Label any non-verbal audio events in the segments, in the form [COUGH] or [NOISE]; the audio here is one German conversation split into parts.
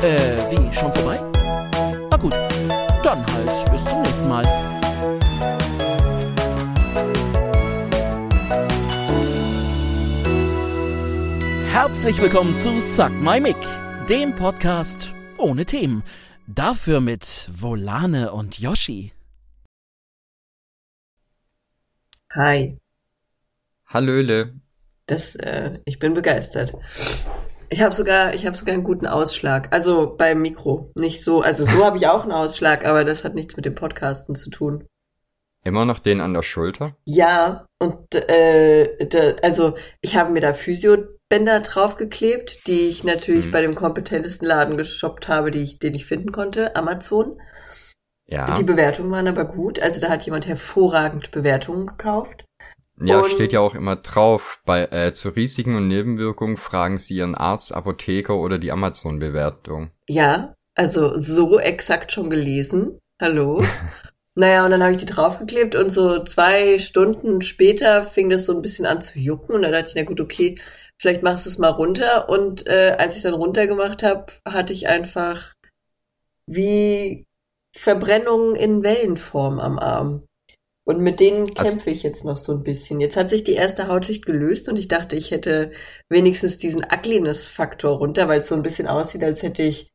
Äh, wie, schon vorbei? Na gut, dann halt bis zum nächsten Mal. Herzlich willkommen zu Suck My Mic, dem Podcast ohne Themen. Dafür mit Volane und Yoshi. Hi. Hallöle. Das, äh, ich bin begeistert. Ich habe sogar, ich habe sogar einen guten Ausschlag. Also beim Mikro, nicht so. Also so habe ich auch einen Ausschlag, aber das hat nichts mit dem Podcasten zu tun. Immer noch den an der Schulter? Ja, und äh, da, also ich habe mir da Physiobänder draufgeklebt, die ich natürlich Hm. bei dem kompetentesten Laden geshoppt habe, die ich, den ich finden konnte, Amazon. Ja. Die Bewertungen waren aber gut. Also da hat jemand hervorragend Bewertungen gekauft. Ja, und- steht ja auch immer drauf. Bei äh, zu Risiken und Nebenwirkungen fragen Sie Ihren Arzt, Apotheker oder die Amazon-Bewertung. Ja, also so exakt schon gelesen. Hallo. [LAUGHS] naja, und dann habe ich die draufgeklebt und so zwei Stunden später fing das so ein bisschen an zu jucken und dann dachte ich, na gut, okay, vielleicht machst du es mal runter. Und äh, als ich dann runtergemacht habe, hatte ich einfach wie Verbrennungen in Wellenform am Arm. Und mit denen Also- kämpfe ich jetzt noch so ein bisschen. Jetzt hat sich die erste Hautschicht gelöst und ich dachte, ich hätte wenigstens diesen Ugliness-Faktor runter, weil es so ein bisschen aussieht, als hätte ich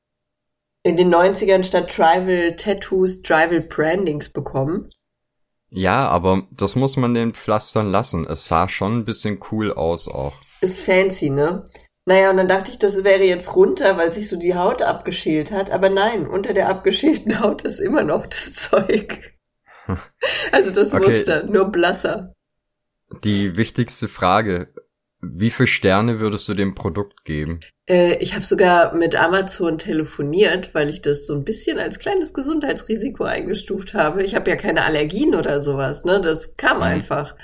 in den 90ern statt Tribal Tattoos Tribal Brandings bekommen. Ja, aber das muss man den Pflastern lassen. Es sah schon ein bisschen cool aus auch. Ist fancy, ne? Naja, und dann dachte ich, das wäre jetzt runter, weil sich so die Haut abgeschält hat. Aber nein, unter der abgeschälten Haut ist immer noch das [LAUGHS] Zeug. Also das Okay. Muster, nur blasser. Die wichtigste Frage. Wie viele Sterne würdest du dem Produkt geben? Äh, ich habe sogar mit Amazon telefoniert, weil ich das so ein bisschen als kleines Gesundheitsrisiko eingestuft habe. Ich habe ja keine Allergien oder sowas, ne? Das kam Mhm. einfach.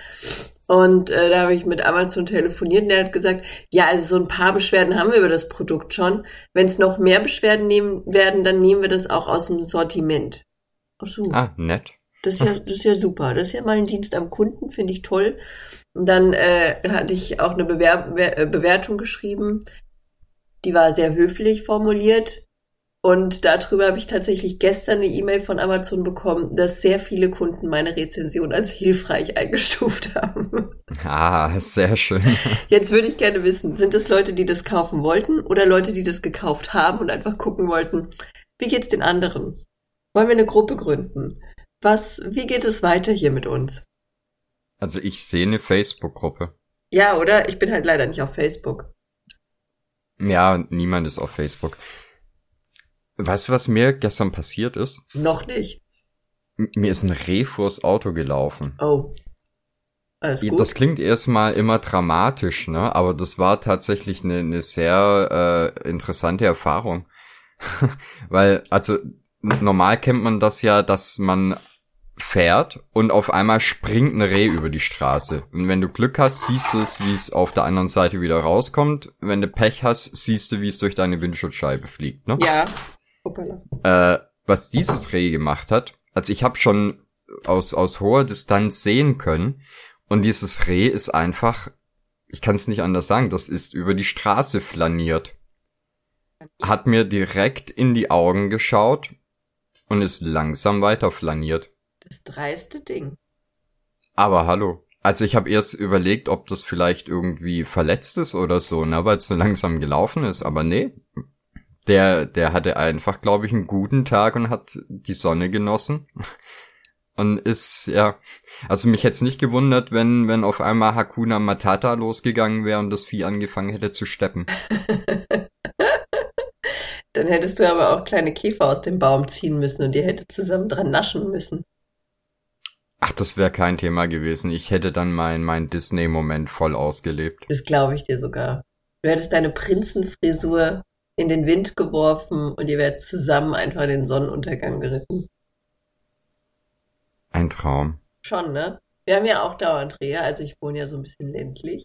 Und äh, da habe ich mit Amazon telefoniert und er hat gesagt, ja, also so ein paar Beschwerden haben wir über das Produkt schon. Wenn es noch mehr Beschwerden nehmen werden, dann nehmen wir das auch aus dem Sortiment. Ach so. Ah, nett. Das ist ja, das ist ja super. Das ist ja mal ein Dienst am Kunden, finde ich toll. Und dann äh, hatte ich auch eine Bewer Be- äh, Bewertung geschrieben. Die war sehr höflich formuliert. Und darüber habe ich tatsächlich gestern eine E-Mail von Amazon bekommen, dass sehr viele Kunden meine Rezension als hilfreich eingestuft [LAUGHS] haben. Ah, sehr schön. [LAUGHS] Jetzt würde ich gerne wissen, sind es Leute, die das kaufen wollten oder Leute, die das gekauft haben und einfach gucken wollten, wie geht's den anderen? Wollen wir eine Gruppe gründen? Was, wie geht es weiter hier mit uns? Also ich sehe eine Facebook-Gruppe. Ja, oder? Ich bin halt leider nicht auf Facebook. Ja, niemand ist auf Facebook. Weißt du, was mir gestern passiert ist? Noch nicht. M- Mir ist ein Reh vors Auto gelaufen. Oh. Alles gut. Das klingt erstmal immer dramatisch, ne? Aber das war tatsächlich eine, eine sehr äh, interessante Erfahrung. [LAUGHS] Weil, also, normal kennt man das ja, dass man fährt und auf einmal springt ein Reh über die Straße. Und wenn du Glück hast, siehst du es, wie es auf der anderen Seite wieder rauskommt. Wenn du Pech hast, siehst du, wie es durch deine Windschutzscheibe fliegt, ne? ja. Äh, was dieses Reh gemacht hat, also ich habe schon aus, aus hoher Distanz sehen können und dieses Reh ist einfach, ich kann es nicht anders sagen, das ist über die Straße flaniert. Hat mir direkt in die Augen geschaut und ist langsam weiter flaniert. Das dreiste Ding. Aber hallo. Also ich habe erst überlegt, ob das vielleicht irgendwie verletzt ist oder so, ne, weil es so langsam gelaufen ist. Aber nee, der, der hatte einfach, glaube ich, einen guten Tag und hat die Sonne genossen. Und ist, ja, also mich hätte nicht gewundert, wenn, wenn auf einmal Hakuna Matata losgegangen wäre und das Vieh angefangen hätte zu steppen. [LAUGHS] Dann hättest du aber auch kleine Käfer aus dem Baum ziehen müssen und ihr hättet zusammen dran naschen müssen. Ach, das wäre kein Thema gewesen. Ich hätte dann mein, mein Disney-Moment voll ausgelebt. Das glaube ich dir sogar. Du hättest deine Prinzenfrisur in den Wind geworfen und ihr wärt zusammen einfach in den Sonnenuntergang geritten. Ein Traum. Schon, ne? Wir haben ja auch dauernd Rehe, also ich wohne ja so ein bisschen ländlich.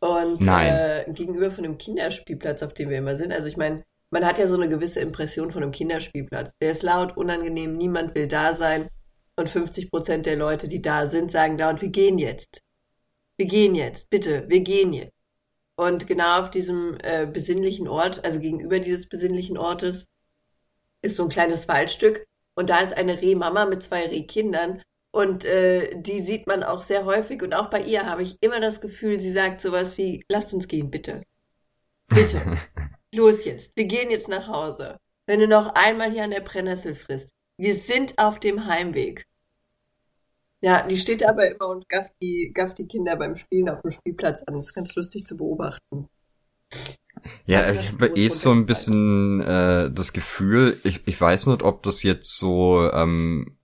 Und Nein. Äh, gegenüber von dem Kinderspielplatz, auf dem wir immer sind, also ich meine, man hat ja so eine gewisse Impression von einem Kinderspielplatz. Der ist laut, unangenehm, niemand will da sein. Und 50 Prozent der Leute, die da sind, sagen dauernd, wir gehen jetzt. Wir gehen jetzt, bitte, wir gehen jetzt. Und genau auf diesem äh, besinnlichen Ort, also gegenüber dieses besinnlichen Ortes, ist so ein kleines Waldstück. Und da ist eine Rehmama mit zwei Rehkindern. Und äh, die sieht man auch sehr häufig. Und auch bei ihr habe ich immer das Gefühl, sie sagt sowas wie, lasst uns gehen, bitte. Bitte. [LAUGHS] Los jetzt. Wir gehen jetzt nach Hause. Wenn du noch einmal hier an der Brennnessel frisst. Wir sind auf dem Heimweg. Ja, die steht aber immer und gafft die, gafft die Kinder beim Spielen auf dem Spielplatz an. Das ist ganz lustig zu beobachten. Ja, also ich habe eh so ein bisschen äh, das Gefühl, ich, ich weiß nicht, ob das jetzt so ähm,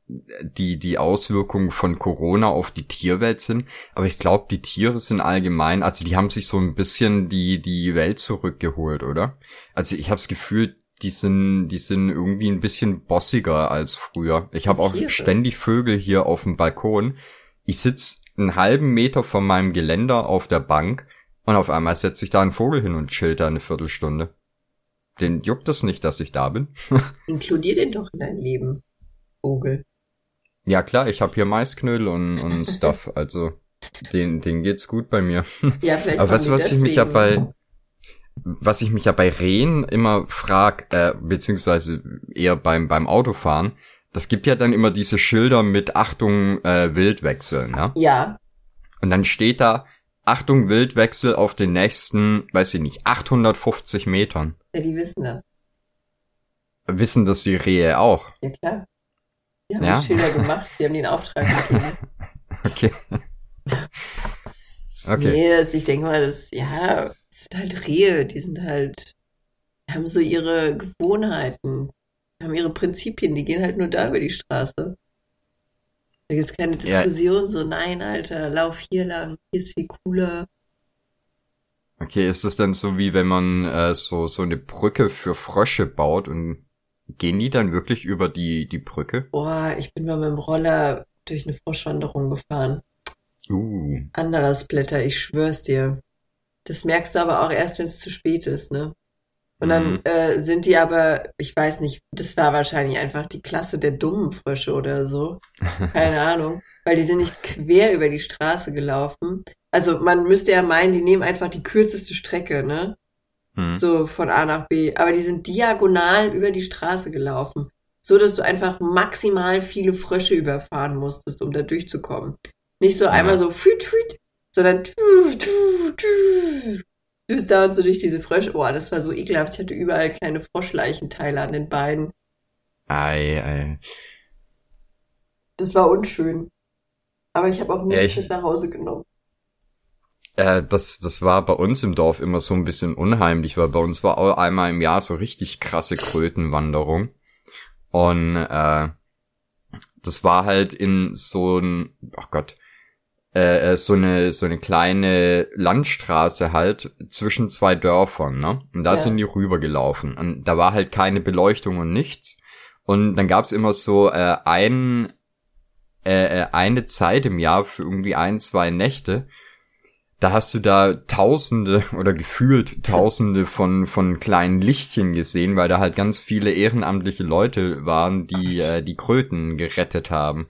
die, die Auswirkungen von Corona auf die Tierwelt sind, aber ich glaube, die Tiere sind allgemein, also die haben sich so ein bisschen die, die Welt zurückgeholt, oder? Also ich habe das Gefühl, die sind, die sind irgendwie ein bisschen bossiger als früher. Ich habe auch ständig Vögel hier auf dem Balkon. Ich sitz einen halben Meter von meinem Geländer auf der Bank und auf einmal setzt sich da ein Vogel hin und chillt da eine Viertelstunde. Den juckt es nicht, dass ich da bin. [LAUGHS] Inkludier den doch in dein Leben, Vogel. Ja klar, ich habe hier Maisknödel und, und [LAUGHS] Stuff, also den, den geht's gut bei mir. Ja, vielleicht Aber weißt du, was ich mich ja bei, was ich mich ja bei Rehen immer frag, äh, beziehungsweise eher beim, beim Autofahren, das gibt ja dann immer diese Schilder mit Achtung äh, Wildwechsel, ne? Ja. Und dann steht da Achtung Wildwechsel auf den nächsten, weiß ich nicht, 850 Metern. Ja, die wissen das. Wissen das die Rehe auch? Ja, klar. Die haben Ja? die Schilder gemacht, die haben den Auftrag gegeben. [LAUGHS] Okay. [LAUGHS] Okay. Nee, das, ich denke mal, das, ja, sind halt Rehe, die sind halt, haben so ihre Gewohnheiten, haben ihre Prinzipien, die gehen halt nur da über die Straße. Da gibt's keine Ja. Diskussion, so, nein, Alter, lauf hier lang, hier ist viel cooler. Okay, ist das dann so wie wenn man äh, so so eine Brücke für Frösche baut und gehen die dann wirklich über die die Brücke? Boah, ich bin mal mit dem Roller durch eine Froschwanderung gefahren. Uh. Anderer Splitter, ich schwör's dir. Das merkst du aber auch erst, wenn es zu spät ist, ne? Und dann Mhm. äh, sind die aber, ich weiß nicht, das war wahrscheinlich einfach die Klasse der dummen Frösche oder so. [LAUGHS] Keine Ahnung. Weil die sind nicht quer über die Straße gelaufen. Also man müsste ja meinen, die nehmen einfach die kürzeste Strecke, ne? Hm. So von A nach B. Aber die sind diagonal über die Straße gelaufen. So dass du einfach maximal viele Frösche überfahren musstest, um da durchzukommen. Nicht so einmal so füt, füt, sondern tü, tü, tü. Du bist da und so durch diese Frösche. Oh, das war so ekelhaft. Ich hatte überall kleine Froschleichenteile an den Beinen. Ei, ei. Das war unschön. Aber ich habe auch nichts Ja, ich- mit nach Hause genommen. Äh, das, das war bei uns im Dorf immer so ein bisschen unheimlich, weil bei uns war auch einmal im Jahr so richtig krasse Krötenwanderung. Und äh, das war halt in so ein, ach Gott, äh, äh, so eine so eine kleine Landstraße halt zwischen zwei Dörfern, ne? Und da Ja. sind die rübergelaufen. Und da war halt keine Beleuchtung und nichts. Und dann gab's immer so äh, ein äh, äh, eine Zeit im Jahr für irgendwie ein, zwei Nächte, da hast du da Tausende [LAUGHS] oder gefühlt Tausende von, von kleinen Lichtchen gesehen, weil da halt ganz viele ehrenamtliche Leute waren, die äh, die Kröten gerettet haben.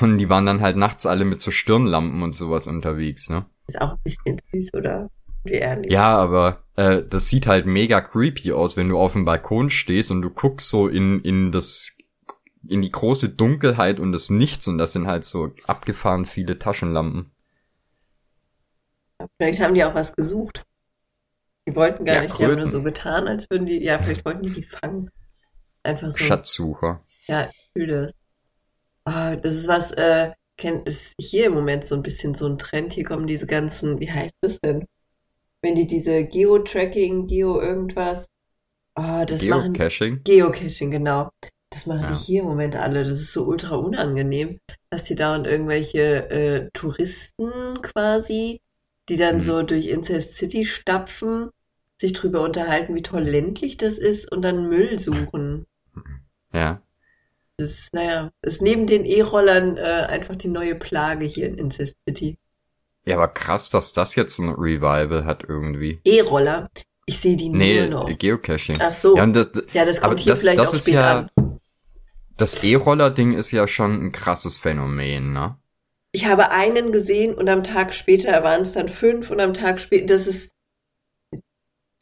Und die waren dann halt nachts alle mit so Stirnlampen und sowas unterwegs, ne? Ist auch ein bisschen süß, oder? Ehrlich. Ja, aber äh, das sieht halt mega creepy aus, wenn du auf dem Balkon stehst und du guckst so in, in das in die große Dunkelheit und das Nichts und das sind halt so abgefahren viele Taschenlampen. Vielleicht haben die auch was gesucht. Die wollten gar Ja, nicht, die haben nur Kröten. so getan, als würden die, ja, vielleicht wollten die die fangen. Einfach so. Schatzsucher. Ja, ich fühle das. Ah, das ist was, äh, kennt, ist hier im Moment so ein bisschen so ein Trend. Hier kommen diese ganzen, wie heißt das denn? Wenn die diese Geo-Tracking, Geo irgendwas, ah, das machen, Geocaching. Geocaching, genau. Das machen Ja. die hier im Moment alle. Das ist so ultra unangenehm, dass die da und irgendwelche äh, Touristen quasi, die dann Mhm. so durch Incest City stapfen, sich drüber unterhalten, wie toll ländlich das ist und dann Müll suchen. Ja. Ist, naja, ist neben den E-Rollern äh, einfach die neue Plage hier in Incest City. Ja, aber krass, dass das jetzt ein Revival hat irgendwie. E-Roller. Ich sehe die Nee, nur noch. Geocaching. Ach so. Ja, das, Ja, das kommt hier das, vielleicht das auch ist spät ja, an. das E-Roller-Ding ist ja schon ein krasses Phänomen, ne? Ich habe einen gesehen und am Tag später waren es dann fünf und am Tag später, das ist,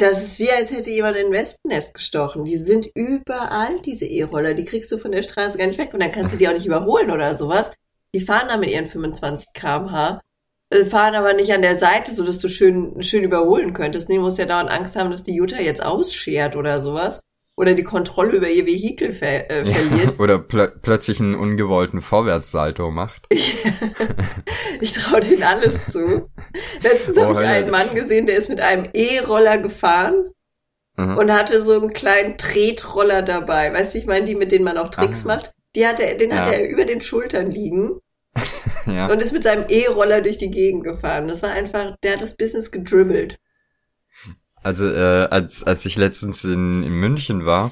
Das ist wie, als hätte jemand ein Wespennest gestochen. Die sind überall, diese E-Roller. Die kriegst du von der Straße gar nicht weg. Und dann kannst du die auch nicht überholen oder sowas. Die fahren da mit ihren 25 km/h, äh, fahren aber nicht an der Seite, so dass du schön, schön überholen könntest. Nee, musst ja dauernd Angst haben, dass die Jutta jetzt ausschert oder sowas. Oder die Kontrolle über ihr Vehikel ver äh, verliert. Ja, oder plö plötzlich einen ungewollten Vorwärtssalto macht. [LAUGHS] ich traue denen alles zu. Letztens oh, habe ich einen Mann gesehen, der ist mit einem E-Roller gefahren mhm. und hatte so einen kleinen Tretroller dabei. Weißt du, ich meine, die, mit denen man auch Tricks ah. macht? Die hat er, den ja. hatte er über den Schultern liegen. [LAUGHS] ja. Und ist mit seinem E-Roller durch die Gegend gefahren. Das war einfach, der hat das Business gedribbelt. Also äh, als als ich letztens in, in München war,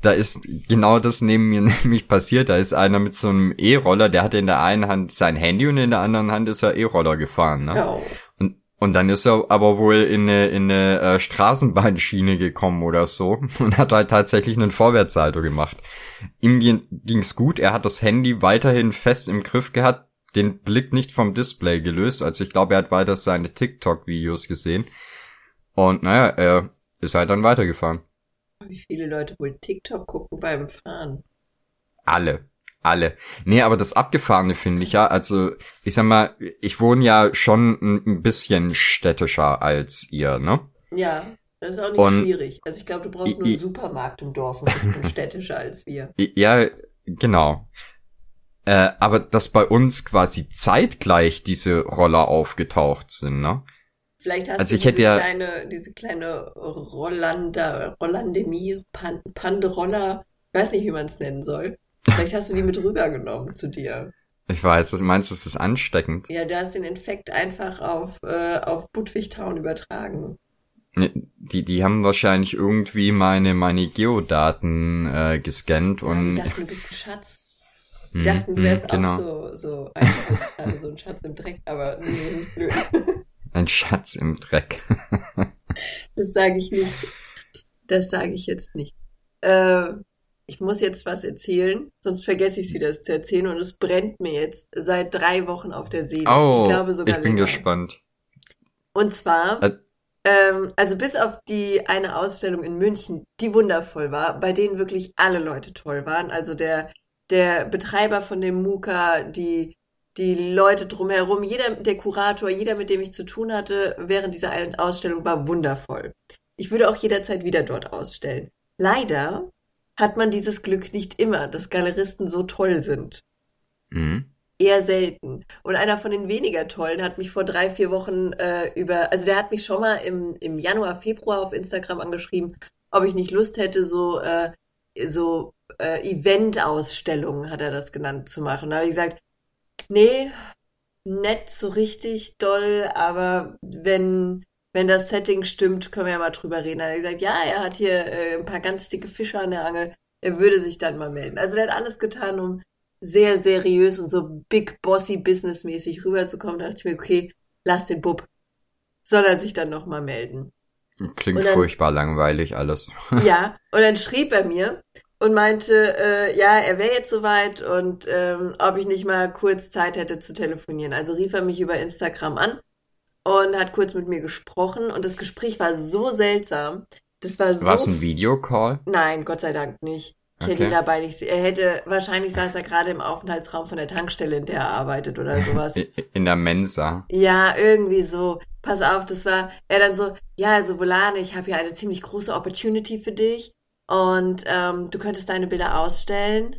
da ist genau das neben mir [LAUGHS] nämlich passiert. Da ist einer mit so einem E-Roller, der hatte in der einen Hand sein Handy und in der anderen Hand ist er E-Roller gefahren. Ne? Oh. Und und dann ist er aber wohl in eine, in eine äh, Straßenbahnschiene gekommen oder so [LAUGHS] und hat halt tatsächlich einen Vorwärtssalto gemacht. Ihm ging's gut, er hat das Handy weiterhin fest im Griff gehabt, den Blick nicht vom Display gelöst. Also ich glaube, er hat weiter seine TikTok-Videos gesehen. Und naja, er ist halt dann weitergefahren. Wie viele Leute wohl TikTok gucken beim Fahren? Alle. Alle. Nee, aber das Abgefahrene finde ich ja, also ich sag mal, ich wohne ja schon ein bisschen städtischer als ihr, ne? Ja, das ist auch nicht und schwierig. Also ich glaube, du brauchst nur einen Supermarkt im Dorf und [LAUGHS] städtischer als wir. Ja, genau. Äh, aber dass bei uns quasi zeitgleich diese Roller aufgetaucht sind, ne? Vielleicht hast also du ich diese, hätte ja, kleine, diese kleine Rollanda, Rollandemie, Pan, Panderoller, ich weiß nicht, wie man es nennen soll. Vielleicht hast du die mit rübergenommen zu dir. Ich weiß, du meinst, das ist ansteckend. Ja, du hast den Infekt einfach auf, äh, auf Budwig Town übertragen. Die, die haben wahrscheinlich irgendwie meine, meine Geodaten äh, gescannt ja, und. Die dachten, du bist ein Schatz. Die hm, dachten, du wärst genau. auch so, so, also so ein Schatz im Dreck, aber nee, nicht blöd. Ein Schatz im Dreck. [LAUGHS] das sage ich nicht. Das sage ich jetzt nicht. Äh, ich muss jetzt was erzählen, sonst vergesse ich es wieder, es zu erzählen und es brennt mir jetzt seit drei Wochen auf der Seele. Oh, ich glaube sogar ich bin länger. gespannt. Und zwar, Ä ähm, also bis auf die eine Ausstellung in München, die wundervoll war, bei denen wirklich alle Leute toll waren. Also der, der Betreiber von dem Muka, die die Leute drumherum, jeder, der Kurator, jeder, mit dem ich zu tun hatte während dieser Ausstellung, war wundervoll. Ich würde auch jederzeit wieder dort ausstellen. Leider hat man dieses Glück nicht immer, dass Galeristen so toll sind. Mhm. Eher selten. Und einer von den weniger tollen hat mich vor drei, vier Wochen äh, über, also der hat mich schon mal im, im Januar, Februar auf Instagram angeschrieben, ob ich nicht Lust hätte, so, äh, so äh, Event-Ausstellungen, hat er das genannt, zu machen. Da habe ich gesagt, Nee, nett so richtig doll, aber wenn, wenn das Setting stimmt, können wir ja mal drüber reden. Er hat gesagt, ja, er hat hier äh, ein paar ganz dicke Fische an der Angel. Er würde sich dann mal melden. Also der hat alles getan, um sehr seriös und so big bossy businessmäßig rüberzukommen. Da dachte ich mir, okay, lass den Bub. Soll er sich dann nochmal melden? Klingt dann, furchtbar langweilig alles. Ja, und dann schrieb er mir, und meinte, äh, ja, er wäre jetzt soweit und ähm, ob ich nicht mal kurz Zeit hätte zu telefonieren. Also rief er mich über Instagram an und hat kurz mit mir gesprochen und das Gespräch war so seltsam. Das war so. War es ein Videocall? Nein, Gott sei Dank nicht. Ich okay. hätte ihn dabei nicht. Er hätte, wahrscheinlich saß er gerade im Aufenthaltsraum von der Tankstelle, in der er arbeitet oder sowas. [LAUGHS] In der Mensa. Ja, irgendwie so. Pass auf, das war er dann so, ja, also Volane, ich habe hier eine ziemlich große Opportunity für dich und ähm, du könntest deine Bilder ausstellen.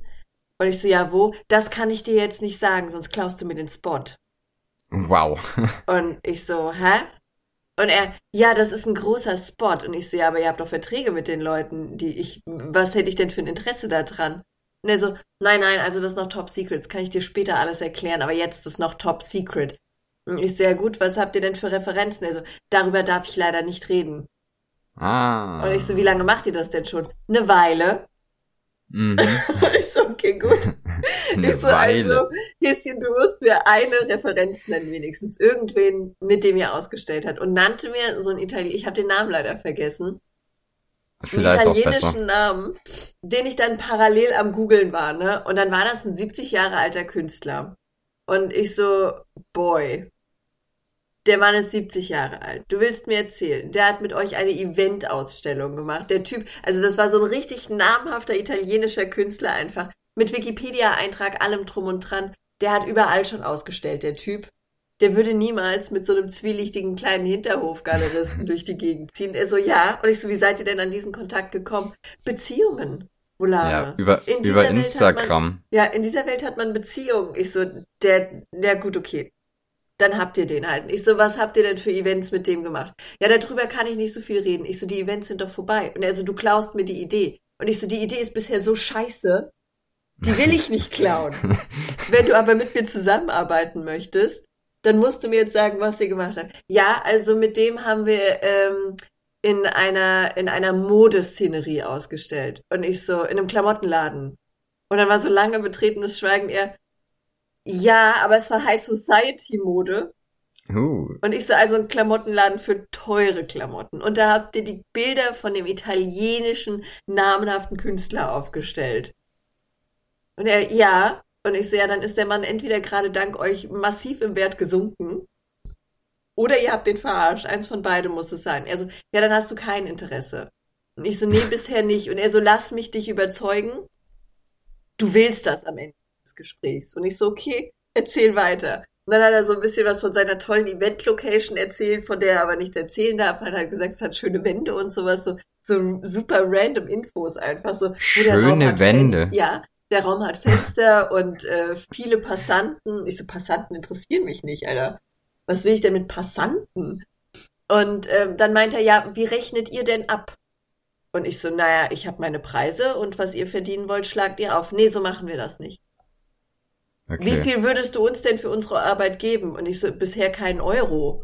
Und ich so, ja, wo? Das kann ich dir jetzt nicht sagen, sonst klaust du mir den Spot. Wow. [LAUGHS] und ich so, hä? Und er, ja, das ist ein großer Spot. Und ich so, ja, aber ihr habt doch Verträge mit den Leuten, die ich, was hätte ich denn für ein Interesse daran? Und er so, nein, nein, also das ist noch Top Secret, das kann ich dir später alles erklären, aber jetzt ist das noch Top Secret. Und ich so, ja gut, was habt ihr denn für Referenzen? Er so, darüber darf ich leider nicht reden. Ah. Und ich so, wie lange macht ihr das denn schon? Eine Weile. Mhm. [LAUGHS] ich so, okay, gut. [LAUGHS] Eine ich so, also, Weile. also, Häschen, du musst mir eine Referenz nennen, wenigstens. Irgendwen, mit dem ihr ausgestellt hat. Und nannte mir so ein Italiener, ich habe den Namen leider vergessen. Vielleicht einen italienischen Namen, den ich dann parallel am googeln war, ne? Und dann war das ein 70 Jahre alter Künstler. Und ich so, boy, Der Mann ist 70 Jahre alt. Du willst mir erzählen, der hat mit euch eine Eventausstellung gemacht. Der Typ, also das war so ein richtig namhafter italienischer Künstler einfach. Mit Wikipedia-Eintrag, allem drum und dran. Der hat überall schon ausgestellt, der Typ. Der würde niemals mit so einem zwielichtigen kleinen Hinterhofgaleristen [LAUGHS] durch die Gegend ziehen. Er so, ja. Und ich so, wie seid ihr denn an diesen Kontakt gekommen? Beziehungen. Volare. Ja, über, über Instagram. Man, ja, in dieser Welt hat man Beziehungen. Ich so, der, der gut, okay dann habt ihr den halt. Ich so, was habt ihr denn für Events mit dem gemacht? Ja, darüber kann ich nicht so viel reden. Ich so, die Events sind doch vorbei. Und er so, du klaust mir die Idee. Und ich so, die Idee ist bisher so scheiße, die will ich nicht klauen. [LAUGHS] Wenn du aber mit mir zusammenarbeiten möchtest, dann musst du mir jetzt sagen, was ihr gemacht habt. Ja, also mit dem haben wir ähm, in einer in einer Modeszenerie ausgestellt. Und ich so, in einem Klamottenladen. Und dann war so lange betretenes Schweigen, er, ja, aber es war High Society Mode. Uh. Und ich so, also ein Klamottenladen für teure Klamotten. Und da habt ihr die Bilder von dem italienischen namenhaften Künstler aufgestellt. Und er, ja. Und ich so, ja, dann ist der Mann entweder gerade dank euch massiv im Wert gesunken. Oder ihr habt den verarscht. Eins von beidem muss es sein. Er so, ja, dann hast du kein Interesse. Und ich so, nee, bisher nicht. Und er so, lass mich dich überzeugen. Du willst das am Ende des Gesprächs. Und ich so, okay, erzähl weiter. Und dann hat er so ein bisschen was von seiner tollen Event-Location erzählt, von der er aber nichts erzählen darf. Hat halt gesagt, es hat schöne Wände und sowas, so, so super random Infos einfach so. Schöne Wände. Fen ja, der Raum hat Fenster [LAUGHS] und äh, viele Passanten. Ich so, Passanten interessieren mich nicht, Alter. Was will ich denn mit Passanten? Und ähm, dann meint er, ja, wie rechnet ihr denn ab? Und ich so, naja, ich habe meine Preise und was ihr verdienen wollt, schlagt ihr auf. Nee, so machen wir das nicht. Okay. Wie viel würdest du uns denn für unsere Arbeit geben? Und ich so, bisher keinen Euro.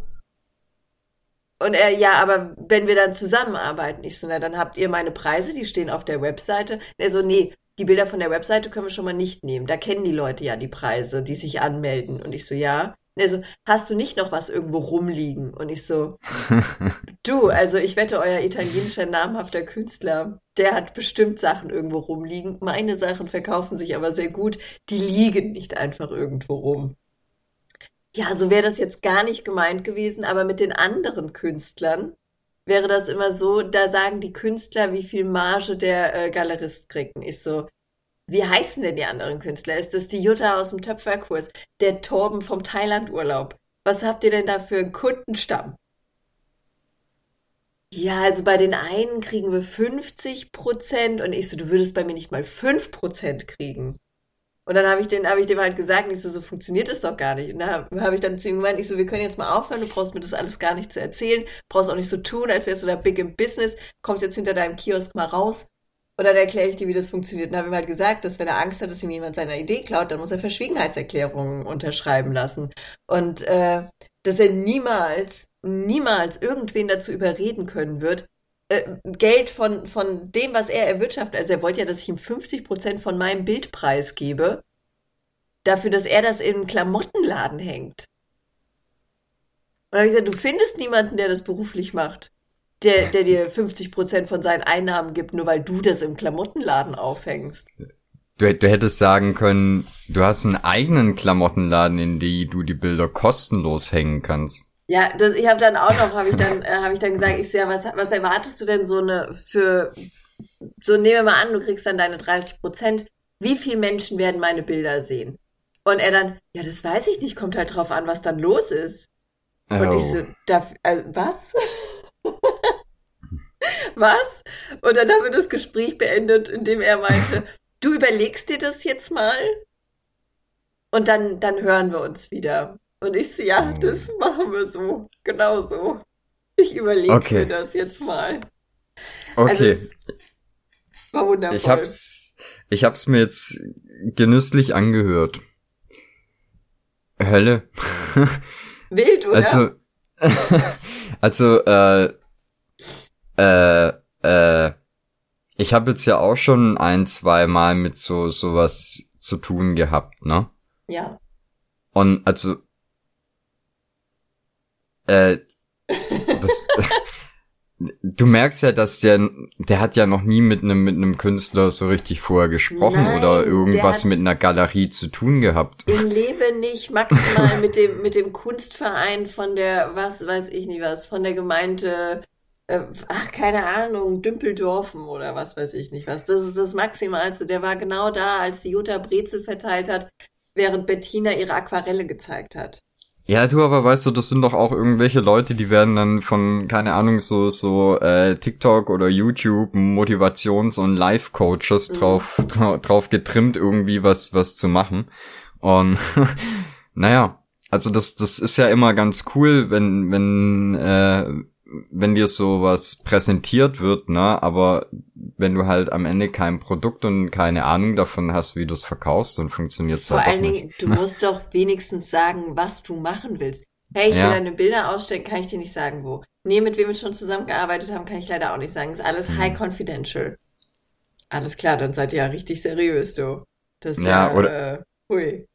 Und er, ja, aber wenn wir dann zusammenarbeiten, ich so, na, dann habt ihr meine Preise, die stehen auf der Webseite. Und er so, nee, die Bilder von der Webseite können wir schon mal nicht nehmen. Da kennen die Leute ja die Preise, die sich anmelden. Und ich so, ja. Und er so, hast du nicht noch was irgendwo rumliegen? Und ich so, [LAUGHS] du, also ich wette, euer italienischer namhafter Künstler, der hat bestimmt Sachen irgendwo rumliegen. Meine Sachen verkaufen sich aber sehr gut. Die liegen nicht einfach irgendwo rum. Ja, so wäre das jetzt gar nicht gemeint gewesen, aber mit den anderen Künstlern wäre das immer so, da sagen die Künstler, wie viel Marge der äh, Galerist kriegt. Und ich so, wie heißen denn die anderen Künstler? Ist das die Jutta aus dem Töpferkurs? Der Torben vom Thailandurlaub? Was habt ihr denn da für einen Kundenstamm? Ja, also bei den einen kriegen wir 50 Prozent und ich so, du würdest bei mir nicht mal 5 Prozent kriegen. Und dann habe ich, hab ich dem halt gesagt, ich so, so funktioniert das doch gar nicht. Und da habe ich dann zu ihm gemeint, ich so, wir können jetzt mal aufhören, du brauchst mir das alles gar nicht zu erzählen, brauchst auch nicht so tun, als wärst du da big im Business, kommst jetzt hinter deinem Kiosk mal raus und dann erkläre ich dir, wie das funktioniert. Und habe ihm halt gesagt, dass wenn er Angst hat, dass ihm jemand seine Idee klaut, dann muss er Verschwiegenheitserklärungen unterschreiben lassen. Und äh, dass er niemals, niemals irgendwen dazu überreden können wird, äh, Geld von, von dem, was er erwirtschaftet. Also er wollte ja, dass ich ihm 50 Prozent von meinem Bildpreis gebe, dafür, dass er das im Klamottenladen hängt. Und dann habe ich gesagt, du findest niemanden, der das beruflich macht der, der dir 50 Prozent von seinen Einnahmen gibt, nur weil du das im Klamottenladen aufhängst. Du, du hättest sagen können, du hast einen eigenen Klamottenladen, in die du die Bilder kostenlos hängen kannst. Ja, das, ich habe dann auch noch, habe ich dann, äh, habe ich dann gesagt, ich so, ja, was, was erwartest du denn so eine für, so nehmen wir mal an, du kriegst dann deine 30 Prozent. Wie viele Menschen werden meine Bilder sehen? Und er dann, ja, das weiß ich nicht, kommt halt drauf an, was dann los ist. Oh. Und ich so, da, also, was? Was? Und dann haben wir das Gespräch beendet, indem er meinte, [LAUGHS] du überlegst dir das jetzt mal und dann, dann hören wir uns wieder. Und ich so, ja, oh. das machen wir so. Genau so. Ich überlege okay. mir das jetzt mal. Okay. Also, war wundervoll. Ich hab's, ich hab's mir jetzt genüsslich angehört. Hölle. [LAUGHS] Wild, oder? Also, [LAUGHS] also, äh, äh, äh, ich habe jetzt ja auch schon ein, zwei Mal mit so sowas zu tun gehabt, ne? Ja. Und also äh, das, [LAUGHS] du merkst ja, dass der, der hat ja noch nie mit einem mit einem Künstler so richtig vorher gesprochen Nein, oder der irgendwas mit einer Galerie zu tun gehabt. Im Leben nicht, maximal mit dem, mit dem Kunstverein von der, was weiß ich nicht was, von der Gemeinde, äh, ach, keine Ahnung, Dümpeldorfen oder was weiß ich nicht was. Das ist das Maximalste. Der war genau da, als die Jutta Brezel verteilt hat, während Bettina ihre Aquarelle gezeigt hat. Ja, du, aber weißt du, das sind doch auch irgendwelche Leute, die werden dann von, keine Ahnung, so, so äh, TikTok oder YouTube Motivations- und Life-Coaches Mhm. drauf, dra drauf getrimmt, irgendwie was, was zu machen. Und [LAUGHS] naja, also das, das ist ja immer ganz cool, wenn, wenn, äh, wenn dir sowas präsentiert wird, ne? Aber wenn du halt am Ende kein Produkt und keine Ahnung davon hast, wie du es verkaufst, dann funktioniert's Vor halt doch allen Dingen, nicht. du [LAUGHS] musst doch wenigstens sagen, was du machen willst. Hey, ich Ja. will deine Bilder ausstellen, kann ich dir nicht sagen, wo. Nee, mit wem wir schon zusammengearbeitet haben, kann ich leider auch nicht sagen. Ist alles Hm. high confidential. Alles klar, dann seid ihr ja richtig seriös, du. Das ist Ja, ja, oder- äh, hui.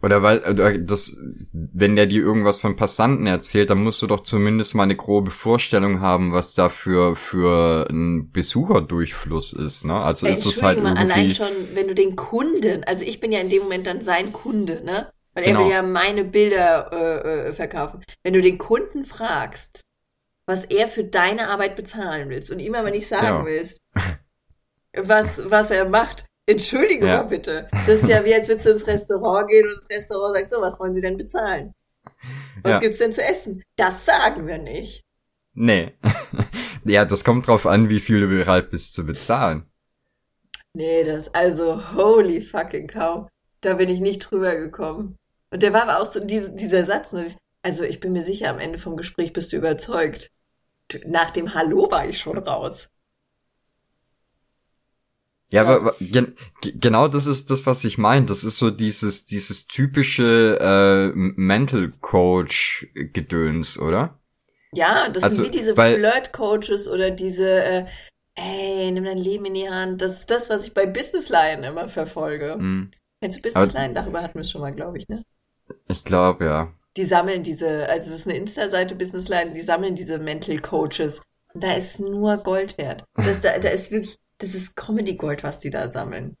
Oder weil oder das, wenn der dir irgendwas von Passanten erzählt, dann musst du doch zumindest mal eine grobe Vorstellung haben, was da für für ein Besucherdurchfluss ist. Ne? Also ist es halt mal, allein irgendwie. schon, wenn du den Kunden, also ich bin ja in dem Moment dann sein Kunde, ne? Weil er Genau. will ja meine Bilder äh, äh, verkaufen. Wenn du den Kunden fragst, was er für deine Arbeit bezahlen willst und ihm aber nicht sagen Ja. willst, was, was er macht, entschuldige Ja. mal bitte. Das ist ja wie, als würdest du ins Restaurant gehen und das Restaurant sagt, so, was wollen Sie denn bezahlen? Was Ja. gibt's denn zu essen? Das sagen wir nicht. Nee. [LAUGHS] ja, das kommt drauf an, wie viel du bereit bist zu bezahlen. Nee, das, also, holy fucking cow. Da bin ich nicht drüber gekommen. Und der war aber auch so, diese, dieser Satz, also ich bin mir sicher, am Ende vom Gespräch bist du überzeugt. Nach dem Hallo war ich schon raus. Ja, Ja. aber gen ge- genau das ist das, was ich meine. Das ist so dieses, dieses typische äh, Mental Coach Gedöns, oder? Ja, das Also, sind wie diese Flirt-Coaches oder diese, äh, ey, nimm dein Leben in die Hand. Das ist das, was ich bei Business Line immer verfolge. Hm, Kennst du Business Line? Darüber hatten wir es schon mal, glaube ich, ne? ich glaube, ja. Die sammeln diese, also das ist eine Insta-Seite Business Line, die sammeln diese Mental Coaches. Und da ist nur Gold wert. Das, da, da ist wirklich, das ist Comedy-Gold, was die da sammeln.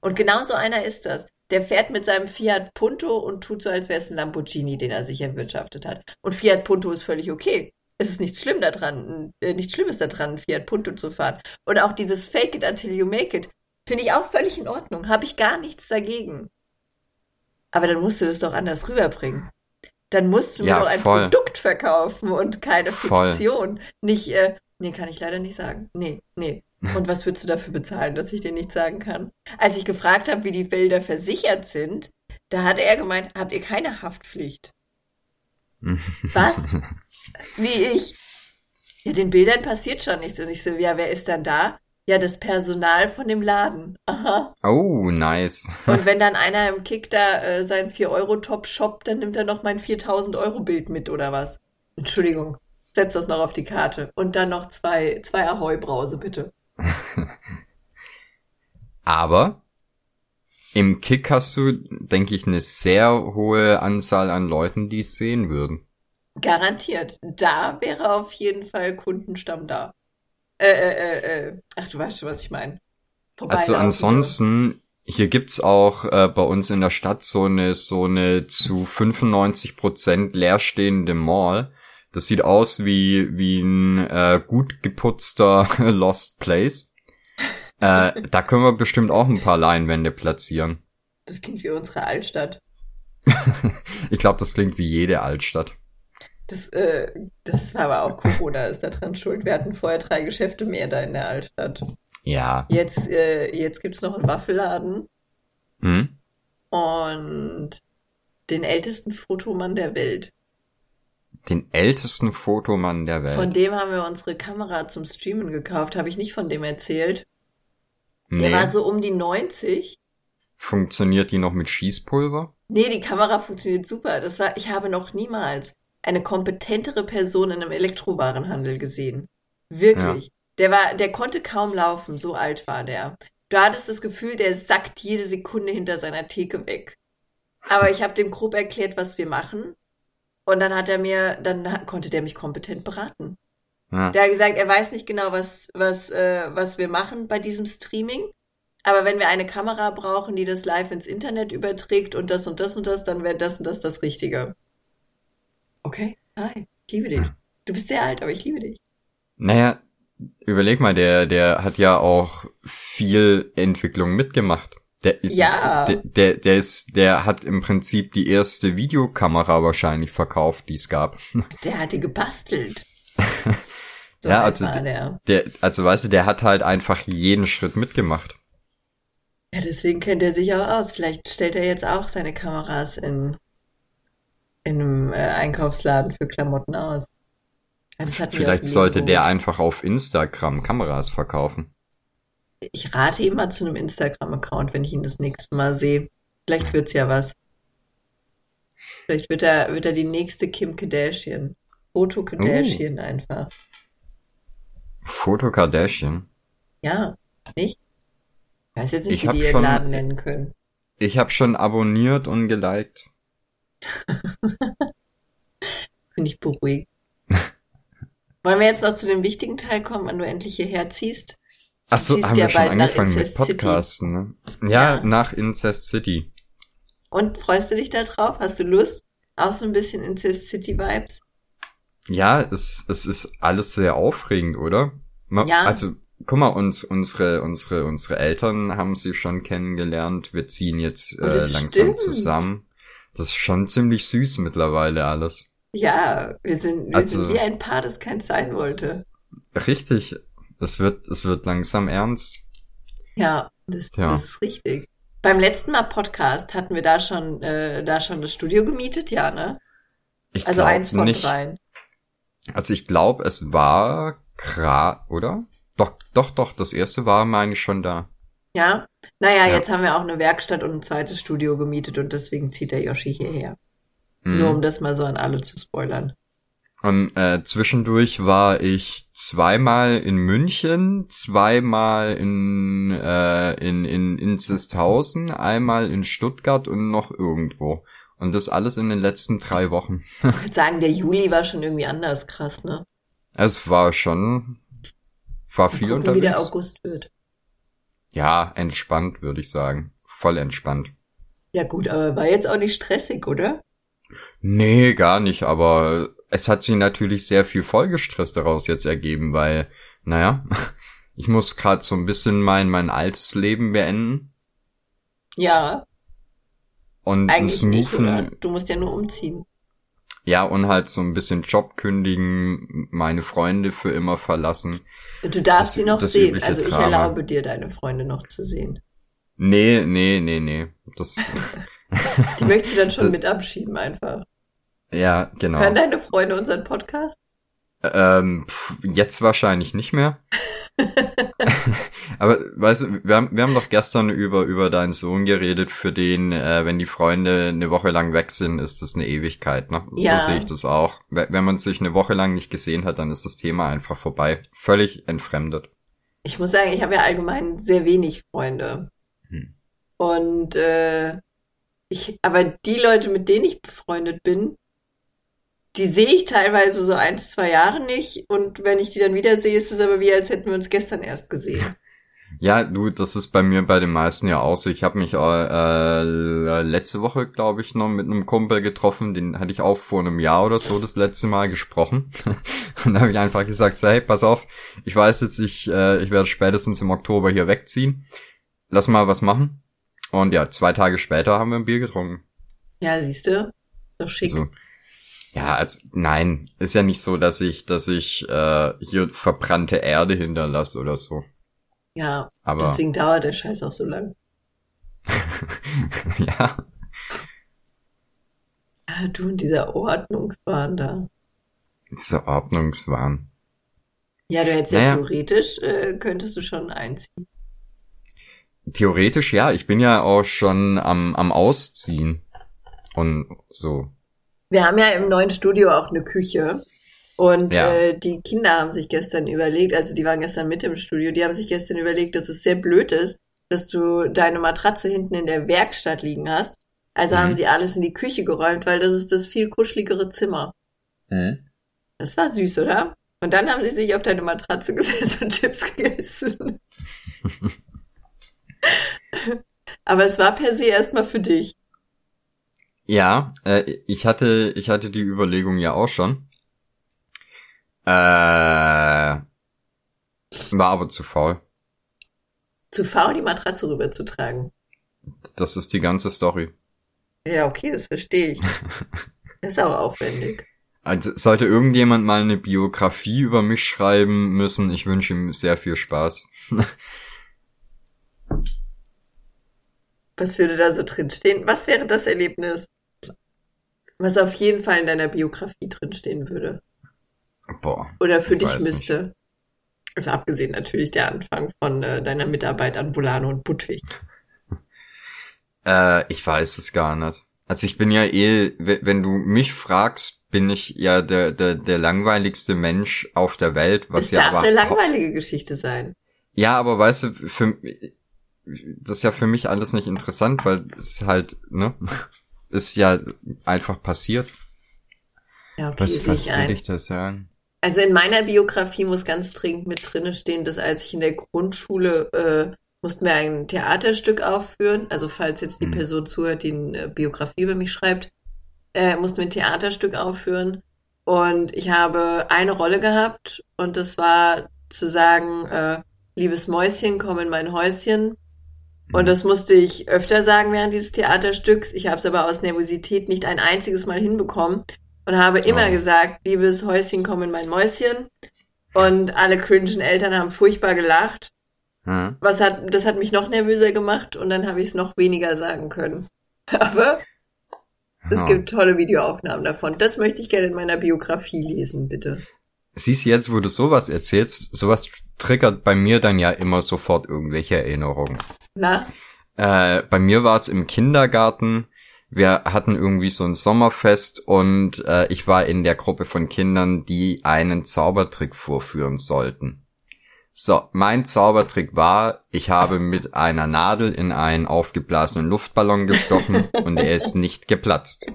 Und genau so einer ist das. Der fährt mit seinem Fiat Punto und tut so, als wäre es ein Lamborghini, den er sich erwirtschaftet hat. Und Fiat Punto ist völlig okay. Es ist nichts schlimm daran, äh, nichts Schlimmes daran, ein Fiat Punto zu fahren. Und auch dieses Fake it until you make it finde ich auch völlig in Ordnung. Habe ich gar nichts dagegen. Aber dann musst du das doch anders rüberbringen. Dann musst du mir Ja, doch ein voll. Produkt verkaufen und keine Voll. Fiktion. Nicht, äh, nee, kann ich leider nicht sagen. Nee, nee. Und was würdest du dafür bezahlen, dass ich dir nicht sagen kann? Als ich gefragt habe, wie die Bilder versichert sind, da hat er gemeint, habt ihr keine Haftpflicht? [LAUGHS] Was? Wie ich? Ja, den Bildern passiert schon nichts. Und ich so, ja, wer ist dann da? Ja, das Personal von dem Laden. Aha. Oh, nice. Und wenn [LAUGHS] dann einer im Kick da äh, seinen 4-Euro-Top shoppt, dann nimmt er noch mein 4000-Euro-Bild mit oder was? Entschuldigung, setz das noch auf die Karte. Und dann noch zwei, zwei Ahoi-Brause, bitte. [LAUGHS] Aber im Kick hast du, denke ich, eine sehr hohe Anzahl an Leuten, die es sehen würden. Garantiert. Da wäre auf jeden Fall Kundenstamm da. Äh, äh, äh, äh. Ach, du weißt schon, was ich meine. Also ansonsten, hier gibt's auch äh, bei uns in der Stadt so eine so eine zu 95 Prozent leerstehende Mall. Das sieht aus wie wie ein äh, gut geputzter [LAUGHS] Lost Place. Äh, da können wir bestimmt auch ein paar Leinwände platzieren. Das klingt wie unsere Altstadt. [LAUGHS] Ich glaube, das klingt wie jede Altstadt. Das, äh, das war aber auch Corona, ist da dran schuld. Wir hatten vorher drei Geschäfte mehr da in der Altstadt. Ja. Jetzt, äh, jetzt gibt's noch einen Waffelladen Hm? und den ältesten Fotomann der Welt. Den ältesten Fotomann der Welt. Von dem haben wir unsere Kamera zum Streamen gekauft. Habe ich nicht von dem erzählt. Der nee. war so um die 90. Funktioniert die noch mit Schießpulver? Nee, die Kamera funktioniert super. Das war, ich habe noch niemals eine kompetentere Person in einem Elektrowarenhandel gesehen. Wirklich. Der war, der konnte kaum laufen, so alt war der. Du hattest das Gefühl, der sackt jede Sekunde hinter seiner Theke weg. Aber ich habe dem grob erklärt, was wir machen. Und dann hat er mir, dann hat, konnte der mich kompetent beraten. Ja. Der hat gesagt, er weiß nicht genau, was, was, äh, was wir machen bei diesem Streaming. Aber wenn wir eine Kamera brauchen, die das live ins Internet überträgt und das und das und das, dann wäre das und das das Richtige. Okay, hi, ich liebe dich. Du bist sehr alt, aber ich liebe dich. Naja, überleg mal, der, der hat ja auch viel Entwicklung mitgemacht. Der, Ja. Der, der, der ist, der hat im Prinzip die erste Videokamera wahrscheinlich verkauft, die es gab. [LAUGHS] Der hat die gebastelt. [LAUGHS] So Ja, also der. Der, also weißt du, der hat halt einfach jeden Schritt mitgemacht. Ja, deswegen kennt er sich auch aus. Vielleicht stellt er jetzt auch seine Kameras in, in einem äh, Einkaufsladen für Klamotten aus. Vielleicht sollte der einfach auf Instagram Kameras verkaufen. Ich rate ihm mal zu einem Instagram-Account, wenn ich ihn das nächste Mal sehe. Vielleicht wird's ja was. Vielleicht wird er, wird er die nächste Kim Kardashian. Foto Kardashian Uh. einfach. Foto Kardashian. Ja, nicht? Ich weiß jetzt nicht, Ich wie die ihren schon- Laden nennen können. Ich habe schon abonniert und geliked. [LAUGHS] Finde ich beruhigt. Wollen wir jetzt noch zu dem wichtigen Teil kommen, wann du endlich hierher ziehst? Ach so, haben ja wir schon angefangen mit City. Podcasten, ne? Ja, Ja. nach Incest City. Und freust du dich da drauf? Hast du Lust? Auch so ein bisschen Incest City Vibes? Ja, es, es ist alles sehr aufregend, oder? Ma- Ja. Also, guck mal, uns, unsere, unsere, unsere Eltern haben sie schon kennengelernt. Wir ziehen jetzt Oh, äh, langsam stimmt. zusammen. Das ist schon ziemlich süß mittlerweile alles. Ja, wir sind, wir Also- sind wie ein Paar, das keins sein wollte. Richtig. Es wird, es wird langsam ernst. Ja, das, Ja. das ist richtig. Beim letzten Mal Podcast hatten wir da schon, äh, da schon das Studio gemietet, ja, ne? Ich Also eins von nicht. dreien. Also ich glaube, es war Kra, oder? Doch, doch, doch, das erste war, meine ich, schon da. Ja? Naja, Ja. jetzt haben wir auch eine Werkstatt und ein zweites Studio gemietet und deswegen zieht der Yoshi hierher. Mhm. Nur um das mal so an alle zu spoilern. Und äh, zwischendurch war ich zweimal in München, zweimal in, äh, in, in Inzesthausen, einmal in Stuttgart und noch irgendwo. Und das alles in den letzten drei Wochen. Ich würde sagen, der Juli war schon irgendwie anders krass, ne? Es war schon, war Mal viel gucken, wie der unterwegs. August wird. Ja, entspannt, würde ich sagen. Voll entspannt. Ja gut, aber war jetzt auch nicht stressig, oder? Nee, gar nicht, aber es hat sich natürlich sehr viel Folgestress daraus jetzt ergeben, weil, naja, [LAUGHS] ich muss gerade so ein bisschen mein, mein altes Leben beenden Ja, und eigentlich nicht, oder? Du musst ja nur umziehen. ja, und halt so ein bisschen Job kündigen, meine Freunde für immer verlassen. Du darfst Das- sie noch sehen. Also ich Drama. erlaube dir, deine Freunde noch zu sehen. Nee, nee, nee, nee. Das, [LAUGHS] Die möchtest du dann schon [LAUGHS] mit abschieben einfach. Ja, genau. Hören deine Freunde unseren Podcast? Ähm, pf, jetzt wahrscheinlich nicht mehr. [LAUGHS] Aber weißt du, wir haben, wir haben doch gestern über, über deinen Sohn geredet, für den, äh, wenn die Freunde eine Woche lang weg sind, ist das eine Ewigkeit, ne? Ja. So sehe ich das auch. We- Wenn man sich eine Woche lang nicht gesehen hat, dann ist das Thema einfach vorbei. Völlig entfremdet. Ich muss sagen, ich habe ja allgemein sehr wenig Freunde. Hm. Und äh, ich, aber die Leute, mit denen ich befreundet bin, die sehe ich teilweise so eins, zwei Jahre nicht. Und wenn ich die dann wieder sehe, ist es aber wie, als hätten wir uns gestern erst gesehen. [LAUGHS] Ja, du, das ist bei mir bei den meisten ja auch so. Ich habe mich äh, äh, letzte Woche, glaube ich, noch mit einem Kumpel getroffen. Den hatte ich auch vor einem Jahr oder so das letzte Mal gesprochen. [LAUGHS] Und da habe ich einfach gesagt, so, hey, pass auf, ich weiß jetzt, ich, äh, ich werde spätestens im Oktober hier wegziehen. Lass mal was machen. Und ja, zwei Tage später haben wir ein Bier getrunken. Ja, siehst du? Doch schick. Also, ja, als nein, ist ja nicht so, dass ich, dass ich äh, hier verbrannte Erde hinterlasse oder so. Ja, Aber deswegen dauert der Scheiß auch so lang. [LAUGHS] ja. Ah, du und dieser Ordnungswahn da. Dieser Ordnungswahn. Ja, du hättest ja Naja. theoretisch, äh, könntest du schon einziehen. Theoretisch ja, ich bin ja auch schon am, am Ausziehen. Und so. Wir haben ja im neuen Studio auch eine Küche. Und Ja. äh, die Kinder haben sich gestern überlegt, also die waren gestern mit im Studio, die haben sich gestern überlegt, dass es sehr blöd ist, dass du deine Matratze hinten in der Werkstatt liegen hast. Also Mhm. haben sie alles in die Küche geräumt, weil das ist das viel kuscheligere Zimmer. Das war süß, oder? Und dann haben sie sich auf deine Matratze [LAUGHS] gesetzt und Chips gegessen. [LAUGHS] Aber es war per se erstmal für dich. Ja, äh, ich hatte, ich hatte die Überlegung ja auch schon. Äh, war aber zu faul. Zu faul, die Matratze rüberzutragen. Das ist die ganze Story. Ja, okay, das verstehe ich. Das [LAUGHS] ist auch aufwendig. Also sollte irgendjemand mal eine Biografie über mich schreiben müssen, ich wünsche ihm sehr viel Spaß. Was würde da so drinstehen? Was wäre das Erlebnis, was auf jeden Fall in deiner Biografie drinstehen würde? Boah. Oder für dich müsste? nicht. Also abgesehen natürlich der Anfang von äh, deiner Mitarbeit an Volano und Budwig. [LAUGHS] Äh, ich weiß es gar nicht. Also ich bin ja eh, we- wenn du mich fragst, bin ich ja der, der, der langweiligste Mensch auf der Welt, was es ja darf aber eine langweilige Geschichte sein. Ja, aber weißt du, für, das ist ja für mich alles nicht interessant, weil es halt, ne, ist ja einfach passiert. Ja, okay, Was, was ich will ich das sagen? Also in meiner Biografie muss ganz dringend mit drinne stehen, dass als ich in der Grundschule äh, mussten wir ein Theaterstück aufführen. Also falls jetzt die Mhm. Person zuhört, die eine Biografie über mich schreibt, äh, mussten wir ein Theaterstück aufführen. Und ich habe eine Rolle gehabt und das war zu sagen, äh, liebes Mäuschen, komm in mein Häuschen. Und das musste ich öfter sagen während dieses Theaterstücks. Ich habe es aber aus Nervosität nicht ein einziges Mal hinbekommen und habe immer Oh. gesagt, liebes Häuschen, komm in mein Mäuschen. Und alle cringen Eltern haben furchtbar gelacht. Hm? Was hat, das hat mich noch nervöser gemacht und dann habe ich es noch weniger sagen können. [LAUGHS] Aber es Ja. gibt tolle Videoaufnahmen davon. Das möchte ich gerne in meiner Biografie lesen, bitte. Siehst du jetzt, wo du sowas erzählst, sowas triggert bei mir dann ja immer sofort irgendwelche Erinnerungen. Na? Äh, bei mir war es im Kindergarten. Wir hatten irgendwie so ein Sommerfest und äh, ich war in der Gruppe von Kindern, die einen Zaubertrick vorführen sollten. So, mein Zaubertrick war, ich habe mit einer Nadel in einen aufgeblasenen Luftballon gestochen [LAUGHS] und er ist nicht geplatzt.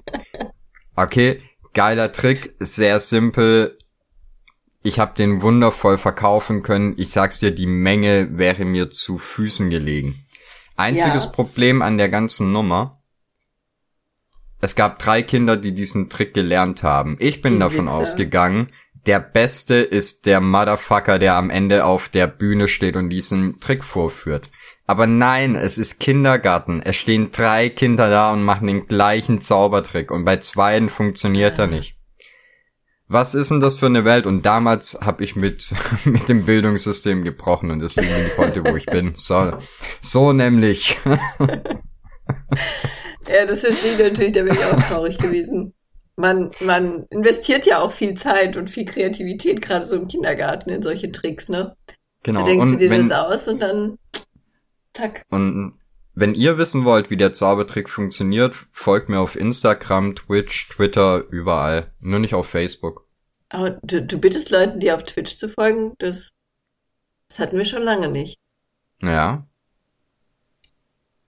Okay, geiler Trick, sehr simpel. Ich habe den wundervoll verkaufen können. Ich sag's dir, die Menge wäre mir zu Füßen gelegen. Einziges Ja. Problem an der ganzen Nummer. Es gab drei Kinder, die diesen Trick gelernt haben. Ich bin Die davon Witze. ausgegangen, der Beste ist der Motherfucker, der am Ende auf der Bühne steht und diesen Trick vorführt. Aber nein, es ist Kindergarten. Es stehen drei Kinder da und machen den gleichen Zaubertrick und bei zweien funktioniert er nicht. Was ist denn das für eine Welt? Und damals habe ich mit, [LAUGHS] mit dem Bildungssystem gebrochen und deswegen bin ich heute, wo ich bin. So, so nämlich. [LAUGHS] Ja, das verstehe ich natürlich, da wäre ich auch traurig gewesen. Man, man investiert ja auch viel Zeit und viel Kreativität, gerade so im Kindergarten, in solche Tricks, ne? Genau. Da denkst du und dir wenn, das aus und dann zack. Und wenn ihr wissen wollt, wie der Zaubertrick funktioniert, folgt mir auf Instagram, Twitch, Twitter, überall. Nur nicht auf Facebook. Aber du, du bittest Leuten, dir auf Twitch zu folgen, das, das hatten wir schon lange nicht. Ja.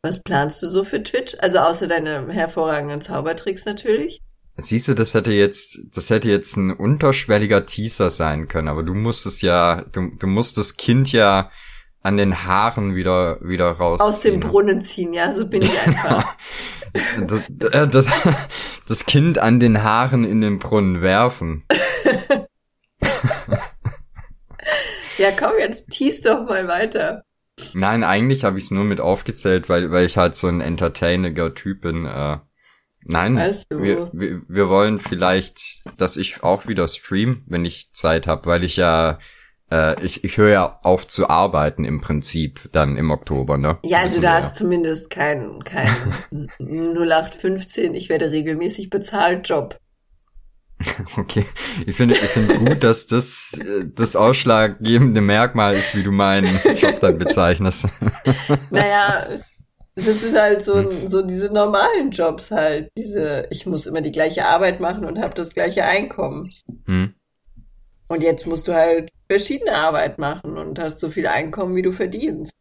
Was planst du so für Twitch? Also außer deine hervorragenden Zaubertricks natürlich. Siehst du, das hätte jetzt, das hätte jetzt ein unterschwelliger Teaser sein können, aber du musst es ja, du, du musst das Kind ja an den Haaren wieder, wieder raus. Aus dem Brunnen ziehen, ja, so bin ich [LAUGHS] einfach. Das, äh, das, das Kind an den Haaren in den Brunnen werfen. [LAUGHS] ja, komm, jetzt tease doch mal weiter. Nein, eigentlich habe ich es nur mit aufgezählt, weil, weil ich halt so ein entertainiger Typ bin. Äh, nein, Ach so. wir, wir, wir wollen vielleicht, dass ich auch wieder stream, wenn ich Zeit habe, weil ich ja, äh, ich, ich höre ja auf zu arbeiten im Prinzip dann im Oktober, ne? Ja, also du wir hast zumindest kein, kein 0815, ich werde regelmäßig bezahlt Job. [LAUGHS] Okay, ich finde, ich finde gut, dass das das ausschlaggebende Merkmal ist, wie du meinen Job dann bezeichnest. [LAUGHS] Naja, das ist halt so, so diese normalen Jobs halt. Diese, ich muss immer die gleiche Arbeit machen und habe das gleiche Einkommen. Hm? Und jetzt musst du halt verschiedene Arbeit machen und hast so viel Einkommen, wie du verdienst.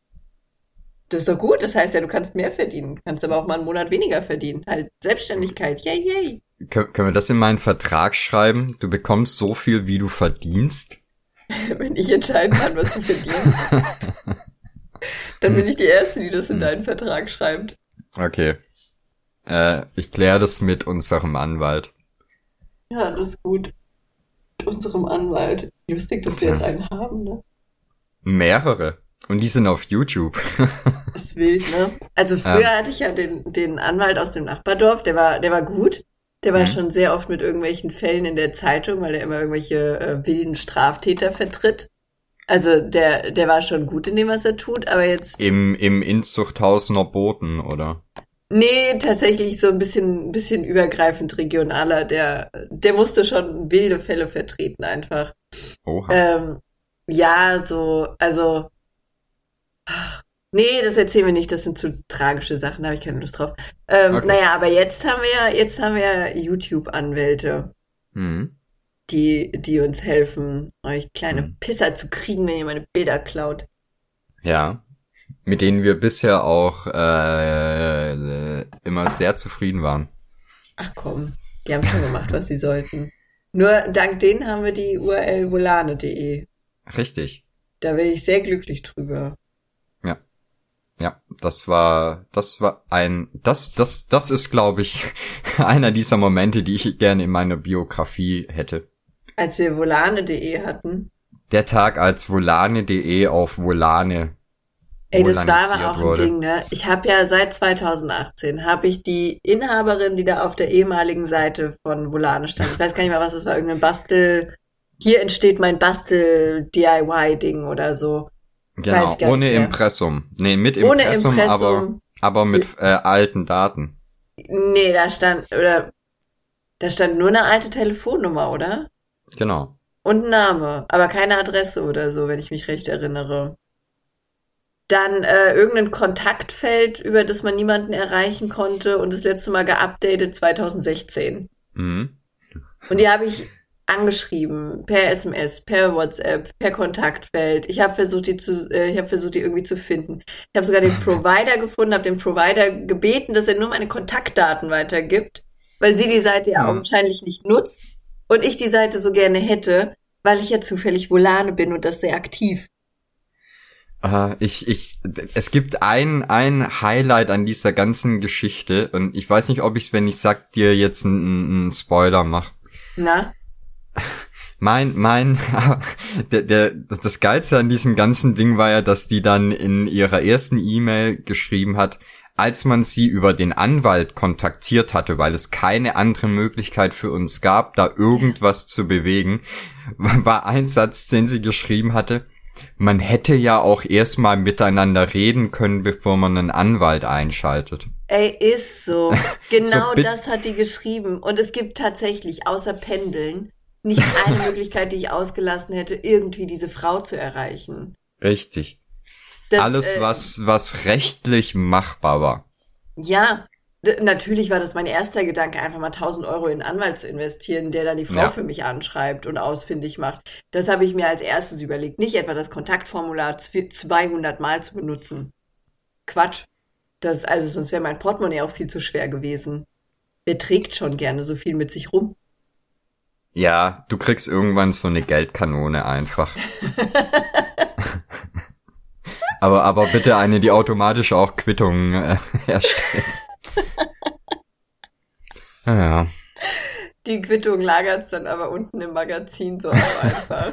Das ist doch gut, das heißt ja, du kannst mehr verdienen, kannst aber auch mal einen Monat weniger verdienen. Halt Selbstständigkeit, yay, yay. Kön können wir das in meinen Vertrag schreiben? Du bekommst so viel, wie du verdienst? [LAUGHS] wenn ich entscheiden kann, was du verdienst, [LAUGHS] dann bin ich die Erste, die das in deinen Vertrag schreibt. Okay. Äh, ich kläre das mit unserem Anwalt. Ja, das ist gut. Unserem Anwalt. Lustig, dass wir jetzt einen haben, ne? Mehrere. Und die sind auf YouTube. Das [LAUGHS] ist wild, ne? Also früher Ja. hatte ich ja den, den Anwalt aus dem Nachbardorf, der war, der war gut. Der war Mhm. schon sehr oft mit irgendwelchen Fällen in der Zeitung, weil der immer irgendwelche äh, wilden Straftäter vertritt. Also der, der war schon gut in dem, was er tut, aber jetzt. Im, im Inzuchthausener Boten, oder? Nee, tatsächlich so ein bisschen, ein bisschen übergreifend regionaler. Der, der musste schon wilde Fälle vertreten einfach. Oha. Ähm, ja, so, also. ach, Nee, das erzählen wir nicht, das sind zu tragische Sachen, da habe ich keine Lust drauf. Ähm, Okay. Naja, aber jetzt haben wir ja, jetzt haben wir ja YouTube-Anwälte, Hm. die, die uns helfen, euch kleine Hm. Pisser zu kriegen, wenn ihr meine Bilder klaut. Ja. Mit denen wir bisher auch äh, immer sehr zufrieden waren. Ach komm, die haben schon gemacht, was sie sollten. Nur dank denen haben wir die URL volane.de. Richtig. Da bin ich sehr glücklich drüber. Ja, das war, das war ein, das, das, das ist, glaube ich, [LAUGHS] einer dieser Momente, die ich gerne in meiner Biografie hätte. Als wir volane.de hatten, Der Tag, als Volane.de auf Volane. Ey, das war aber auch ein wurde. Ding, ne? Ich habe ja seit 2018 habe ich die Inhaberin, die da auf der ehemaligen Seite von Volane stand. Ich weiß gar nicht mehr, was das war, irgendein Bastel. Hier entsteht mein Bastel-DIY-Ding oder so. Genau, ohne. Impressum. Nee, mit Ohne Impressum, aber, Impressum. aber mit äh, alten Daten. Nee, da stand, oder, da stand nur eine alte Telefonnummer, oder? Genau. Und ein Name, aber keine Adresse oder so, wenn ich mich recht erinnere. Dann äh, irgendein Kontaktfeld, über das man niemanden erreichen konnte und das letzte Mal geupdatet 2016. Mhm. Und die habe ich angeschrieben per SMS, per WhatsApp, per Kontaktfeld. Ich habe versucht, die zu, äh, ich habe versucht, die irgendwie zu finden. Ich habe sogar den [LAUGHS] Provider gefunden, habe den Provider gebeten, dass er nur meine Kontaktdaten weitergibt, weil sie die Seite ja augenscheinlich nicht nutzt und ich die Seite so gerne hätte, weil ich ja zufällig Volane bin und das sehr aktiv. Ich, ich, es gibt ein, ein Highlight an dieser ganzen Geschichte und ich weiß nicht, ob ich wenn ich sag, dir jetzt einen, einen Spoiler mach. Na? [LAUGHS] Mein, mein, [LAUGHS] der, der, das Geilste an diesem ganzen Ding war ja, dass die dann in ihrer ersten E-Mail geschrieben hat, als man sie über den Anwalt kontaktiert hatte, weil es keine andere Möglichkeit für uns gab, da irgendwas zu bewegen, [LAUGHS] war ein Satz, den sie geschrieben hatte, man hätte ja auch erstmal miteinander reden können, bevor man einen Anwalt einschaltet. Ey, ist so. [LAUGHS] Genau bit- das hat die geschrieben. Und es gibt tatsächlich, außer Pendeln, nicht eine [LAUGHS] Möglichkeit, die ich ausgelassen hätte, irgendwie diese Frau zu erreichen. Richtig. Das, Alles, äh, was, was rechtlich machbar war. Ja, natürlich war das mein erster Gedanke, einfach mal 1000 Euro in einen Anwalt zu investieren, der dann die Frau Ja. für mich anschreibt und ausfindig macht. Das habe ich mir als erstes überlegt. Nicht etwa das Kontaktformular zw- 200 Mal zu benutzen. Quatsch. Das, also sonst wäre mein Portemonnaie auch viel zu schwer gewesen. Wer trägt schon gerne so viel mit sich rum? Ja, du kriegst irgendwann so eine Geldkanone einfach. [LAUGHS] aber, aber bitte eine, die automatisch auch Quittungen äh, [LAUGHS] erstellt. [LAUGHS] Ja, Die Quittung lagert's dann aber unten im Magazin so einfach.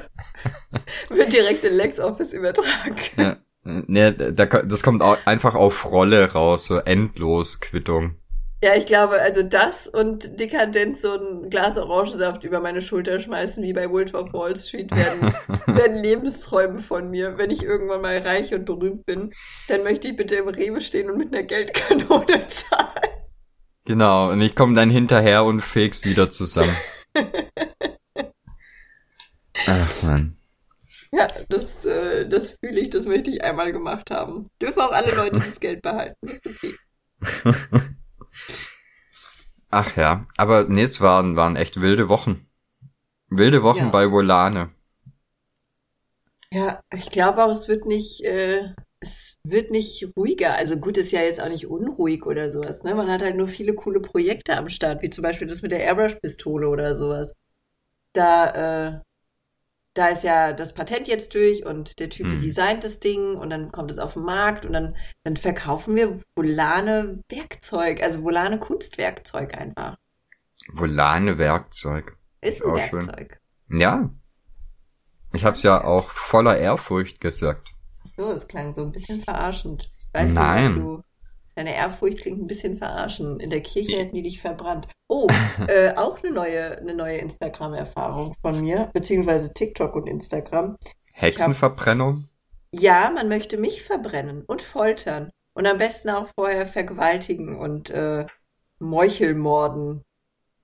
[LAUGHS] Wird direkt in LexOffice übertragen. ja. Nee, da, das kommt auch einfach auf Rolle raus, so endlos Quittung. Ja, ich glaube, also das und dekadent so ein Glas Orangensaft über meine Schulter schmeißen, wie bei Wolf of Wall Street, werden, [LAUGHS] werden Lebensträume von mir. Wenn ich irgendwann mal reich und berühmt bin, dann möchte ich bitte im Rewe stehen und mit einer Geldkanone [LAUGHS] zahlen. Genau, und ich komme dann hinterher und feg's wieder zusammen. [LAUGHS] Ach man. Ja, das, äh, das fühle ich, das möchte ich einmal gemacht haben. Dürfen auch alle Leute das Geld behalten, ist okay. Ach ja, aber nee, es waren, waren echt wilde Wochen. Wilde Wochen Ja. bei Volane. Ja, ich glaube auch, es wird nicht, äh, es wird nicht ruhiger. Also gut, ist ja jetzt auch nicht unruhig oder sowas, ne? Man hat halt nur viele coole Projekte am Start, wie zum Beispiel das mit der Airbrush-Pistole oder sowas. Da, äh, da ist ja das Patent jetzt durch und der Typ Hm. designt das Ding und dann kommt es auf den Markt und dann, dann verkaufen wir Volane Werkzeug, also Volane Kunstwerkzeug einfach. Volane Werkzeug. Ist ein Auch schön. Werkzeug. Ja. Ich hab's ja auch voller Ehrfurcht gesagt. So, es klang so ein bisschen verarschend. Ich weiß Nein. nicht, deine Ehrfurcht klingt ein bisschen verarschend. In der Kirche hätten die dich verbrannt. Oh, [LAUGHS] äh, auch eine neue, eine neue Instagram-Erfahrung von mir, beziehungsweise TikTok und Instagram. Hexenverbrennung? Ja, man möchte mich verbrennen und foltern. Und am besten auch vorher vergewaltigen und äh, Meuchelmorden.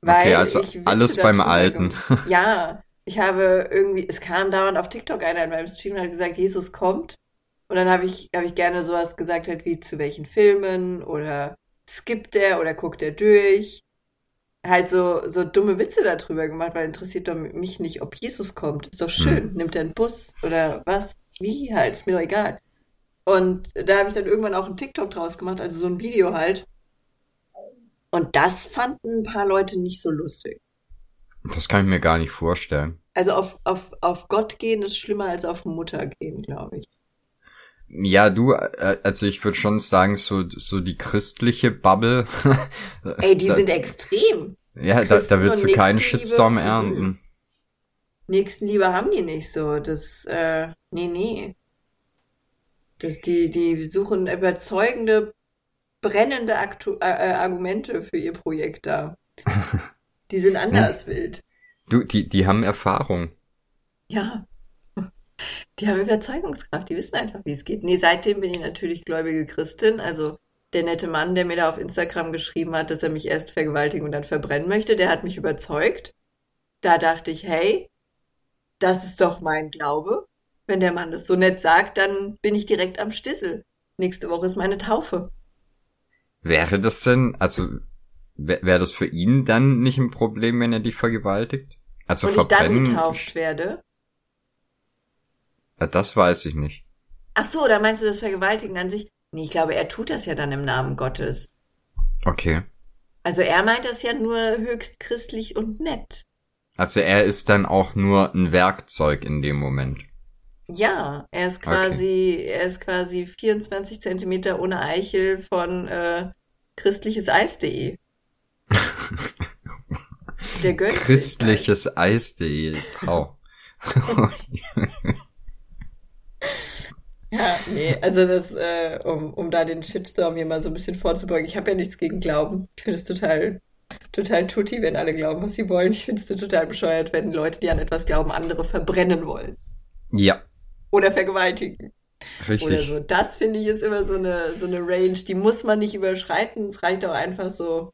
Weil Okay, also alles beim Alten. Ja, ich habe irgendwie, es kam dauernd auf TikTok einer in meinem Stream und hat gesagt, Jesus kommt. Und dann habe ich, habe ich gerne sowas gesagt, halt wie zu welchen Filmen oder skippt er oder guckt er durch. Halt so, so dumme Witze darüber gemacht, weil interessiert doch mich nicht, ob Jesus kommt. Ist doch schön. Nimmt er einen Bus oder was? Wie halt? Ist mir doch egal. Und da habe ich dann irgendwann auch einen TikTok draus gemacht, also so ein Video halt. Und das fanden ein paar Leute nicht so lustig. Das kann ich mir gar nicht vorstellen. Also auf, auf, auf Gott gehen ist schlimmer als auf Mutter gehen, glaube ich. Ja, du, äh, also ich würde schon sagen, so, so die christliche Bubble. [LAUGHS] Ey, die da, sind extrem. Ja, da, da willst du keinen. Shitstorm Mhm. ernten. Nächstenliebe haben die nicht so. Das, äh, nee, nee. Das, die, die suchen überzeugende, brennende Aktu äh, äh, Argumente für ihr Projekt da. [LAUGHS] Die sind anders wild. Du, die, die haben Erfahrung. Ja. Die haben Überzeugungskraft, die wissen einfach, wie es geht. Nee, seitdem bin ich natürlich gläubige Christin. Also der nette Mann, der mir da auf Instagram geschrieben hat, dass er mich erst vergewaltigen und dann verbrennen möchte, der hat mich überzeugt. Da dachte ich, hey, das ist doch mein Glaube. Wenn der Mann das so nett sagt, dann bin ich direkt am Stissel. Nächste Woche ist meine Taufe. Wäre das denn, also wäre wär das für ihn dann nicht ein Problem, wenn er dich vergewaltigt? Also und ich dann verbrennen, getauft werde. Das weiß ich nicht. Ach so, da meinst du das Vergewaltigen an sich? Nee, ich glaube, er tut das ja dann im Namen Gottes. Okay. Also er meint das ja nur höchst christlich und nett. Also er ist dann auch nur ein Werkzeug in dem Moment. Ja, er ist quasi, er ist quasi 24 Zentimeter ohne Eichel von äh, christlicheseis.de. Der gönnt sich Christliches Eis.de. Oh. [LAUGHS] [LAUGHS] Ja, nee, also das, äh, um, um da den Shitstorm hier mal so ein bisschen vorzubeugen. Ich habe ja nichts gegen Glauben. Ich finde es total, total tutti, wenn alle glauben, was sie wollen. Ich finde es total bescheuert, wenn Leute, die an etwas glauben, andere verbrennen wollen. ja, Oder vergewaltigen. Oder richtig. so. Das finde ich ist immer so eine, so eine Range, die muss man nicht überschreiten. Es reicht auch einfach so.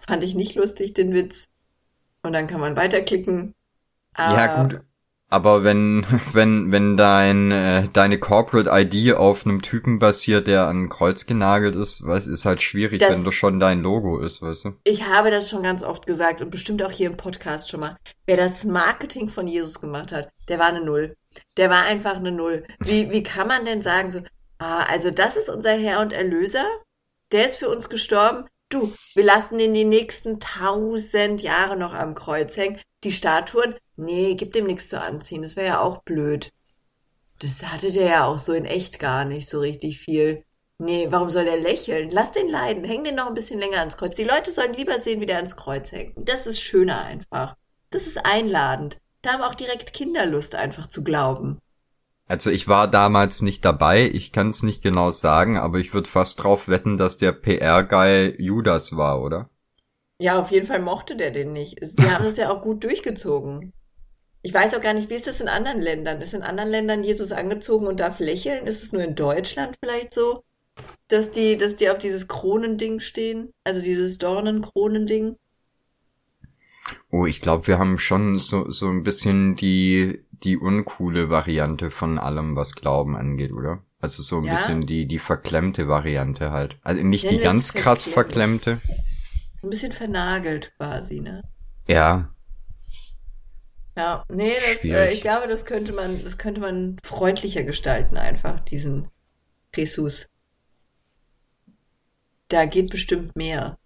Fand ich nicht lustig, den Witz. Und dann kann man weiterklicken. Ja, Aber gut. Aber wenn, [LAUGHS] wenn, wenn dein, äh, deine Corporate ID auf einem Typen basiert, der an Kreuz genagelt ist, weiß, ist halt schwierig, Das- wenn das schon dein Logo ist, weißt du? Ich habe das schon ganz oft gesagt und bestimmt auch hier im Podcast schon mal. Wer das Marketing von Jesus gemacht hat, der war eine Null. Der war einfach eine Null. Wie, wie kann man denn sagen so, ah, also das ist unser Herr und Erlöser? Der ist für uns gestorben? Du, wir lassen ihn die nächsten tausend Jahre noch am Kreuz hängen. Die Statuen? Nee, gibt dem nichts zu anziehen. Das wäre ja auch blöd. Das hatte der ja auch so in echt gar nicht so richtig viel. Nee, warum soll der lächeln? Lass den leiden. Häng den noch ein bisschen länger ans Kreuz. Die Leute sollen lieber sehen, wie der ans Kreuz hängt. Das ist schöner einfach. Das ist einladend. Da haben auch direkt Kinder Lust, einfach zu glauben. Also ich war damals nicht dabei, ich kann es nicht genau sagen, aber ich würde fast drauf wetten, dass der PR-Guy Judas war, oder? Ja, auf jeden Fall mochte der den nicht. Die haben das ja auch gut durchgezogen. Ich weiß auch gar nicht, wie ist das in anderen Ländern? Ist in anderen Ländern Jesus angezogen und darf lächeln? Ist es nur in Deutschland vielleicht so, dass die, dass die auf dieses Kronending stehen? Also dieses Dornenkronending? Oh, ich glaube, wir haben schon so, so ein bisschen die, die uncoole Variante von allem, was Glauben angeht, oder? Also so ein Ja? bisschen die, die verklemmte Variante halt. Also nicht Nennen die ganz krass verklemmt. verklemmte. Ein bisschen vernagelt quasi, ne? Ja, Ja, nee, das, äh, ich glaube, das könnte man, das könnte man freundlicher gestalten einfach, diesen Jesus. Da geht bestimmt mehr.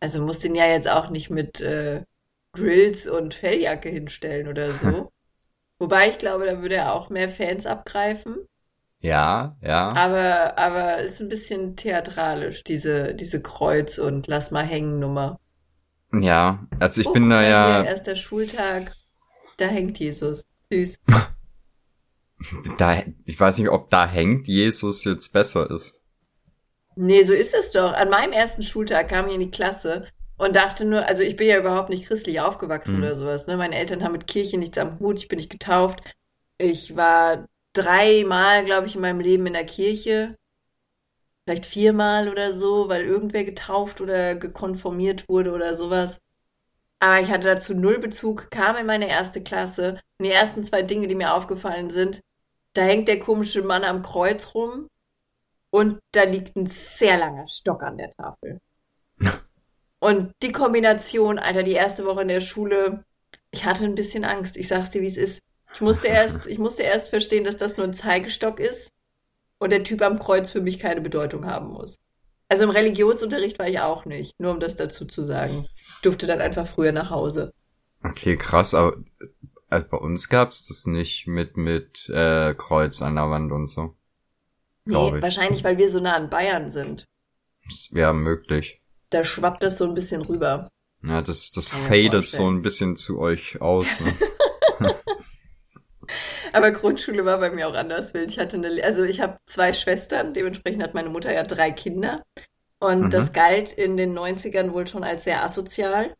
Also muss den ja jetzt auch nicht mit äh, Grills und Felljacke hinstellen oder so. [LAUGHS] Wobei ich glaube, da würde er auch mehr Fans abgreifen. Ja, ja. Aber, aber ist ein bisschen theatralisch, diese, diese Kreuz- und Lass mal hängen Nummer. Ja, also ich Oh, bin da ja, erster Schultag, da hängt Jesus. Süß. [LAUGHS] da, ich weiß nicht, ob da hängt Jesus jetzt besser ist. Nee, so ist es doch. An meinem ersten Schultag kam ich in die Klasse und dachte nur, also ich bin ja überhaupt nicht christlich aufgewachsen Mhm. oder sowas. Ne? Meine Eltern haben mit Kirche nichts am Hut, ich bin nicht getauft. Ich war dreimal, glaube ich, in meinem Leben in der Kirche. Vielleicht viermal oder so, weil irgendwer getauft oder gekonformiert wurde oder sowas. Aber ich hatte dazu null Bezug, kam in meine erste Klasse und die ersten zwei Dinge, die mir aufgefallen sind, da hängt der komische Mann am Kreuz rum und da liegt ein sehr langer Stock an der Tafel. [LAUGHS] Und die Kombination, Alter, die erste Woche in der Schule, ich hatte ein bisschen Angst. Ich sag's dir, wie es ist. Ich musste [LAUGHS] erst, ich musste erst verstehen, dass das nur ein Zeigestock ist und der Typ am Kreuz für mich keine Bedeutung haben muss. Also im Religionsunterricht war ich auch nicht, nur um das dazu zu sagen. Ich durfte dann einfach früher nach Hause. Okay, krass, aber also bei uns gab's das nicht mit mit äh, Kreuz an der Wand und so. Nee, ich. wahrscheinlich, weil wir so nah an Bayern sind. Das wäre möglich. Da schwappt das so ein bisschen rüber. Ja, das das fadet so ein bisschen zu euch aus. Ne? [LAUGHS] [LAUGHS] Aber Grundschule war bei mir auch anders wild. Ich hatte eine, also ich habe zwei Schwestern, dementsprechend hat meine Mutter ja drei Kinder. Und Mhm. das galt in den 90ern wohl schon als sehr asozial.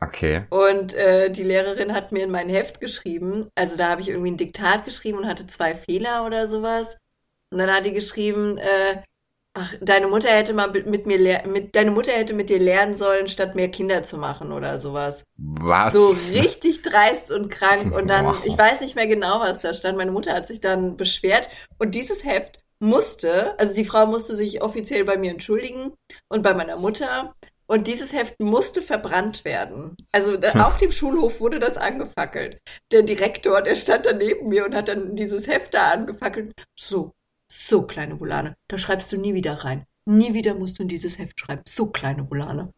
Okay. Und äh, die Lehrerin hat mir in mein Heft geschrieben, also da habe ich irgendwie ein Diktat geschrieben und hatte zwei Fehler oder sowas. Und dann hat die geschrieben, äh, ach, deine Mutter hätte mal mit mir mit deine Mutter hätte mit dir lernen sollen, statt mehr Kinder zu machen oder sowas. Was? So richtig dreist und krank. Und dann, Wow. ich weiß nicht mehr genau, was da stand. Meine Mutter hat sich dann beschwert. Und dieses Heft musste, also die Frau musste sich offiziell bei mir entschuldigen und bei meiner Mutter. Und dieses Heft musste verbrannt werden. Also da, auf dem Schulhof wurde das angefackelt. Der Direktor, der stand da neben mir und hat dann dieses Heft da angefackelt. So, so kleine Volane, da schreibst du nie wieder rein. Nie wieder musst du in dieses Heft schreiben. So kleine Volane.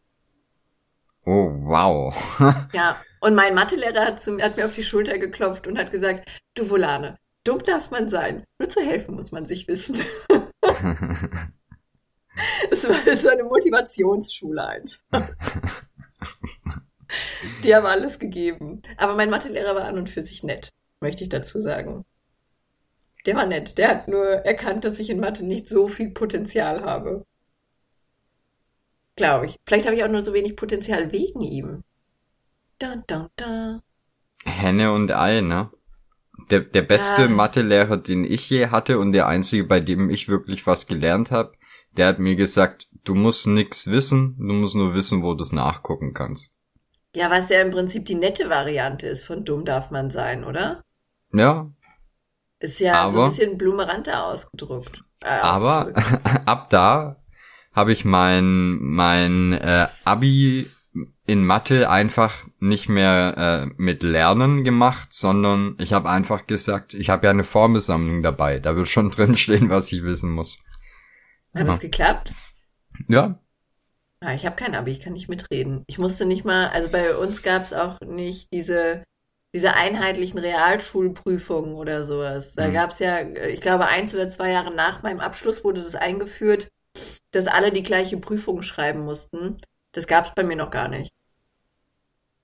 Oh, wow. [LAUGHS] Ja, und mein Mathelehrer hat, zu, hat mir auf die Schulter geklopft und hat gesagt, du Volane, dumm darf man sein, nur zu helfen muss man sich wissen. [LAUGHS] Es war so eine Motivationsschule einfach. Die haben alles gegeben. Aber mein Mathelehrer war an und für sich nett, möchte ich dazu sagen. Der war nett. Der hat nur erkannt, dass ich in Mathe nicht so viel Potenzial habe. Glaube ich. Vielleicht habe ich auch nur so wenig Potenzial wegen ihm. Da, da, da. Henne und Ei, ne? Der, der beste Ja. Mathelehrer, den ich je hatte und der einzige, bei dem ich wirklich was gelernt habe, der hat mir gesagt, du musst nix wissen, du musst nur wissen, wo du es nachgucken kannst. Ja, was ja im Prinzip die nette Variante ist von dumm darf man sein, oder? Ja, Ist ja so ein Aber- bisschen blumeranter ausgedrückt. Äh, aber ausgedrückt. [LAUGHS] ab da habe ich mein, mein äh, Abi in Mathe einfach nicht mehr äh, mit Lernen gemacht, sondern ich habe einfach gesagt, ich habe ja eine Formelsammlung dabei, da wird schon [LAUGHS] drinstehen, was ich wissen muss. Hat das geklappt? Ja, Ah, ich habe kein Abi, ich kann nicht mitreden. Ich musste nicht mal, also bei uns gab es auch nicht diese, diese einheitlichen Realschulprüfungen oder sowas. Da Mhm. gab es ja, ich glaube, eins oder zwei Jahre nach meinem Abschluss wurde das eingeführt, dass alle die gleiche Prüfung schreiben mussten. Das gab es bei mir noch gar nicht.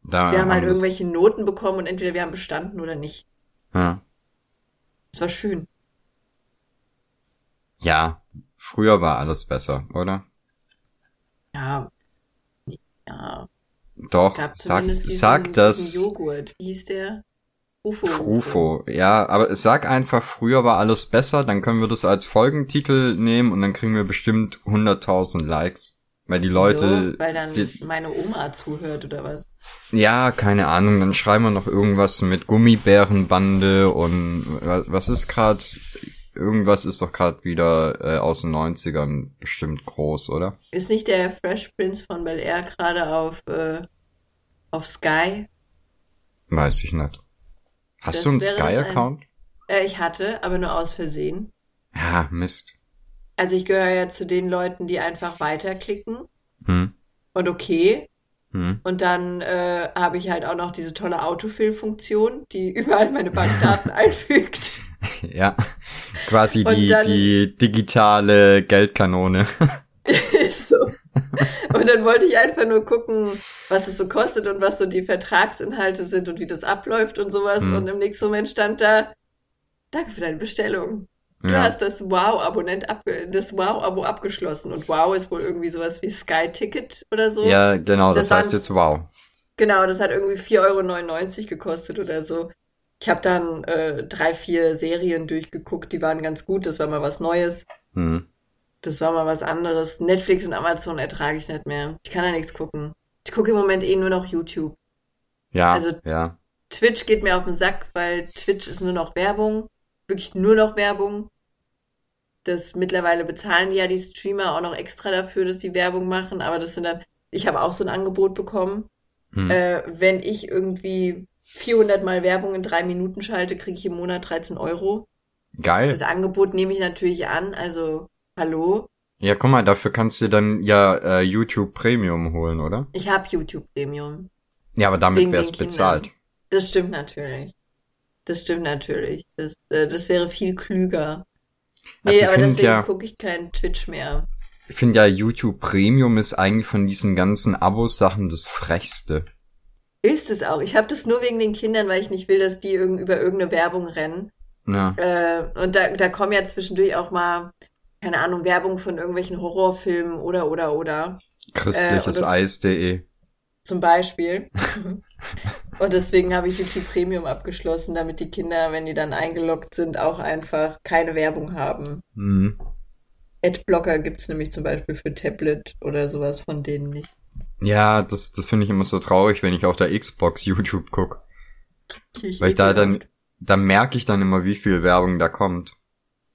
da Wir haben halt Ah, das- irgendwelche Noten bekommen und entweder wir haben bestanden oder nicht. Ja. Das war schön. Ja, früher war alles besser, oder? Ja. Ja. Doch, sag, sag das. Joghurt. Wie hieß der? Ufo. Frufo, ja, aber sag einfach, früher war alles besser, dann können wir das als Folgentitel nehmen und dann kriegen wir bestimmt 100.000 Likes. Weil die Leute, So, weil dann die, meine Oma zuhört oder was? ja, keine Ahnung, dann schreiben wir noch irgendwas mit Gummibärenbande und wa- was ist gerade, irgendwas ist doch gerade wieder äh, aus den 90ern bestimmt groß, oder? Ist nicht der Fresh Prince von Bel Air gerade auf, äh, auf Sky? Weiß ich nicht. Hast Das du einen Sky-Account? Äh, ich hatte, aber nur aus Versehen. Ja, Mist. Also ich gehöre ja zu den Leuten, die einfach weiterklicken. Hm. Und okay, Hm. Und dann äh, habe ich halt auch noch diese tolle Autofill-Funktion, die [LAUGHS] überall meine Bankdaten [LAUGHS] einfügt. [LAUGHS] Ja, quasi Und die, dann- die digitale Geldkanone. [LAUGHS] [LAUGHS] So. Und dann wollte ich einfach nur gucken, was es so kostet und was so die Vertragsinhalte sind und wie das abläuft und sowas. Hm. Und im nächsten Moment stand da, danke für deine Bestellung. Du Ja. hast das Wow-Abonnent abge das Wow-Abo abgeschlossen. Und Wow ist wohl irgendwie sowas wie Sky Ticket oder so. ja, genau, das, Das heißt waren- jetzt wow. Genau, das hat irgendwie 4,99 Euro gekostet oder so. Ich habe dann äh, drei, vier Serien durchgeguckt, die waren ganz gut. Das war mal was Neues. Hm. Das war mal was anderes. Netflix und Amazon ertrage ich nicht mehr. Ich kann da nichts gucken. Ich gucke im Moment eh nur noch YouTube. Ja, Also- ja. Twitch geht mir auf den Sack, weil Twitch ist nur noch Werbung. Wirklich nur noch Werbung. Das mittlerweile bezahlen die ja die Streamer auch noch extra dafür, dass die Werbung machen. Aber das sind dann, ich habe auch so ein Angebot bekommen. Hm. Äh, wenn ich irgendwie 400 Mal Werbung in drei Minuten schalte, kriege ich im Monat 13 Euro. Geil. Das Angebot nehme ich natürlich an. Also, hallo? Ja, guck mal, dafür kannst du dann ja äh, YouTube Premium holen, oder? Ich habe YouTube Premium. Ja, aber damit wär's bezahlt. Das stimmt natürlich. Das stimmt natürlich. Das, äh, das wäre viel klüger. Nee, Also ich aber deswegen ja- gucke ich keinen Twitch mehr. Ich finde ja, YouTube Premium ist eigentlich von diesen ganzen Abos-Sachen das Frechste. Ist es auch. Ich habe das nur wegen den Kindern, weil ich nicht will, dass die irgend, über irgendeine Werbung rennen. Ja. Äh, und da, da kommen ja zwischendurch auch mal, keine Ahnung, Werbung von irgendwelchen Horrorfilmen oder, oder, oder. Christliches Äh, Eis.de. Zum Beispiel. [LAUGHS] und deswegen habe ich YouTube Premium abgeschlossen, damit die Kinder, wenn die dann eingeloggt sind, auch einfach keine Werbung haben. Mhm. Adblocker gibt's nämlich zum Beispiel für Tablet oder sowas von denen nicht. Ja, das, das finde ich immer so traurig, wenn ich auf der Xbox [LAUGHS] YouTube guck. Ich Weil ich da dann, da merke ich dann immer, wie viel Werbung da kommt.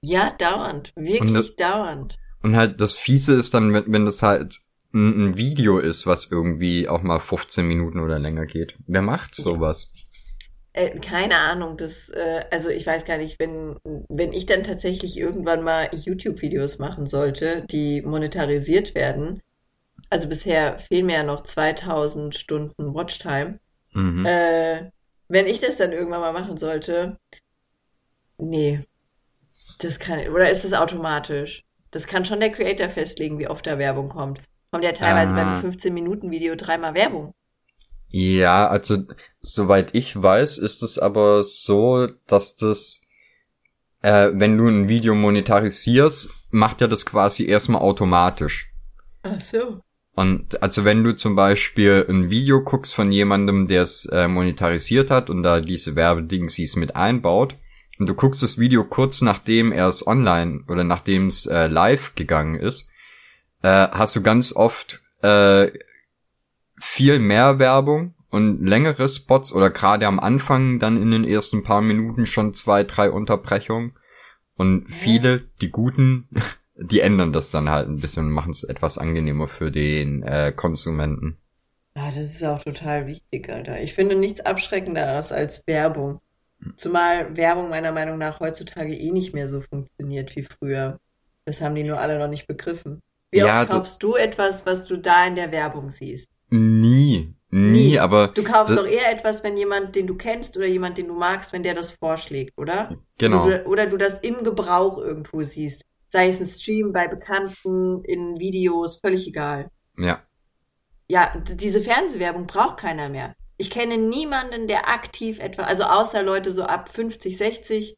Ja, dauernd. Wirklich Und das- dauernd. Und halt das Fiese ist dann, wenn, wenn das halt ein, ein Video ist, was irgendwie auch mal 15 Minuten oder länger geht. Wer macht sowas? Äh, keine Ahnung, das, äh, also ich weiß gar nicht, wenn, wenn ich dann tatsächlich irgendwann mal YouTube-Videos machen sollte, die monetarisiert werden, also bisher fehlen mir ja noch 2000 Stunden Watchtime, Mhm. äh, wenn ich das dann irgendwann mal machen sollte, nee, das kann, oder ist das automatisch? Das kann schon der Creator festlegen, wie oft da Werbung kommt. Kommt ja teilweise bei Aha. einem 15-Minuten-Video dreimal Werbung. Ja, also soweit ich weiß, ist es aber so, dass das, äh, wenn du ein Video monetarisierst, macht ja das quasi erstmal automatisch. Ach so. Und also wenn du zum Beispiel ein Video guckst von jemandem, der es äh, monetarisiert hat und da diese Werbedingsies mit einbaut, und du guckst das Video kurz nachdem er es online oder nachdem es äh, live gegangen ist, äh, hast du ganz oft äh, viel mehr Werbung und längere Spots oder gerade am Anfang dann in den ersten paar Minuten schon zwei, drei Unterbrechungen. Und viele, die guten, [LAUGHS] die ändern das dann halt ein bisschen und machen es etwas angenehmer für den äh, Konsumenten. Ja, das ist auch total wichtig, Alter. Ich finde nichts abschreckenderes als Werbung. Zumal Werbung meiner Meinung nach heutzutage eh nicht mehr so funktioniert wie früher. Das haben die nur alle noch nicht begriffen. Wie Ja, oft kaufst du etwas, was du da in der Werbung siehst? Nie, nie, Nie. aber Du kaufst doch eher etwas, wenn jemand, den du kennst oder jemand, den du magst, wenn der das vorschlägt, oder? genau. Oder, oder du das im Gebrauch irgendwo siehst. Sei es ein Stream bei Bekannten, in Videos, völlig egal. Ja. Ja, diese Fernsehwerbung braucht keiner mehr. Ich kenne niemanden, der aktiv etwa, also außer Leute so ab 50, 60,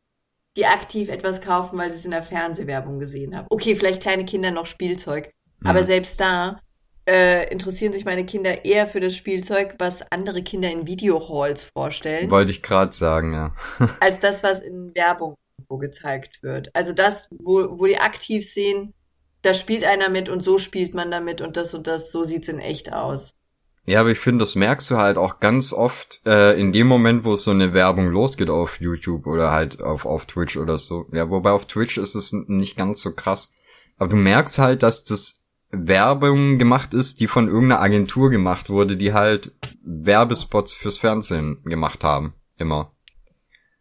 die aktiv etwas kaufen, weil sie es in der Fernsehwerbung gesehen haben. Okay, vielleicht kleine Kinder noch Spielzeug, aber Mhm. selbst da äh, interessieren sich meine Kinder eher für das Spielzeug, was andere Kinder in Videohalls vorstellen, Wollte ich gerade sagen, ja. [LAUGHS] als das, was in Werbung irgendwo gezeigt wird. Also das, wo, wo die aktiv sehen, da spielt einer mit und so spielt man damit und das und das, so sieht's in echt aus. Ja, aber ich finde, das merkst du halt auch ganz oft äh, in dem Moment, wo so eine Werbung losgeht auf YouTube oder halt auf, auf Twitch oder so. Ja, wobei auf Twitch ist es nicht ganz so krass. Aber du merkst halt, dass das Werbung gemacht ist, die von irgendeiner Agentur gemacht wurde, die halt Werbespots fürs Fernsehen gemacht haben. Immer.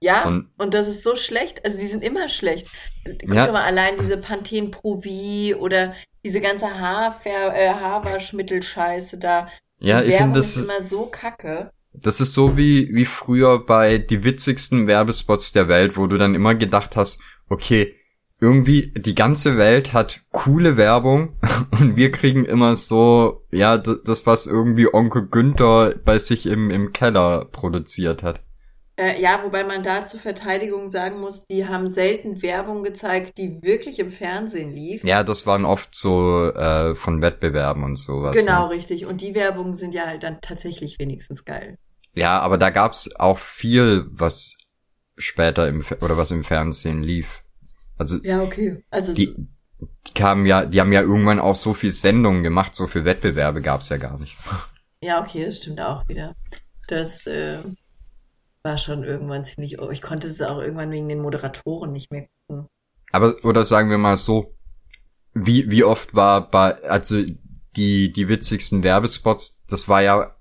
Ja, Und- und, das ist so schlecht. Also die sind immer schlecht. Guck Ja. doch mal allein diese Pantene Pro V oder diese ganze Haarver äh, Haarwaschmittelscheiße da. Ja, Die ich Werbung finde ist das, immer so kacke. das ist so wie, wie früher bei die witzigsten Werbespots der Welt, wo du dann immer gedacht hast, okay, irgendwie die ganze Welt hat coole Werbung [LAUGHS] und wir kriegen immer so, ja, das, was irgendwie Onkel Günther bei sich im, im Keller produziert hat. Äh, ja, wobei man da zur Verteidigung sagen muss, die haben selten Werbung gezeigt, die wirklich im Fernsehen lief. Ja, das waren oft so äh, von Wettbewerben und sowas. Genau, Ne? richtig. Und die Werbungen sind ja halt dann tatsächlich wenigstens geil. Ja, aber da gab's auch viel, was später im oder was im Fernsehen lief. Also Ja, okay. Also die, die kamen ja, die haben ja irgendwann auch so viel Sendungen gemacht, so viel Wettbewerbe gab's ja gar nicht. Ja, okay, das stimmt auch wieder. Das äh, war schon irgendwann ziemlich. Oh, ich konnte es auch irgendwann wegen den Moderatoren nicht mehr gucken. Aber oder sagen wir mal so, wie wie oft war bei also die die witzigsten Werbespots, das war ja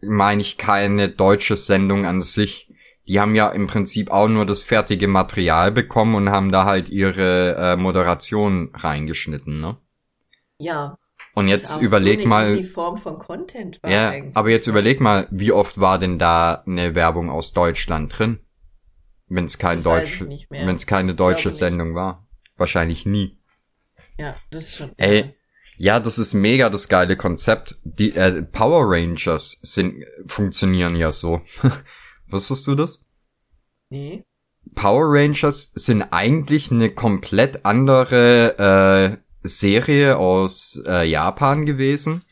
meine ich keine deutsche Sendung an sich. Die haben ja im Prinzip auch nur das fertige Material bekommen und haben da halt ihre äh, Moderation reingeschnitten, ne? Ja. Und jetzt überleg so mal, easy Form von Content war ja, eigentlich. aber jetzt überleg mal, wie oft war denn da eine Werbung aus Deutschland drin? Wenn es kein Das Deutsch, wenn es keine deutsche. Sendung war. Wahrscheinlich nie. Ja, das ist schon. Ey, ja, das ist mega das geile Konzept. Die äh, Power Rangers sind funktionieren ja so. [LAUGHS] Wusstest du das? Nee. Power Rangers sind eigentlich eine komplett andere äh, Serie aus äh, Japan gewesen,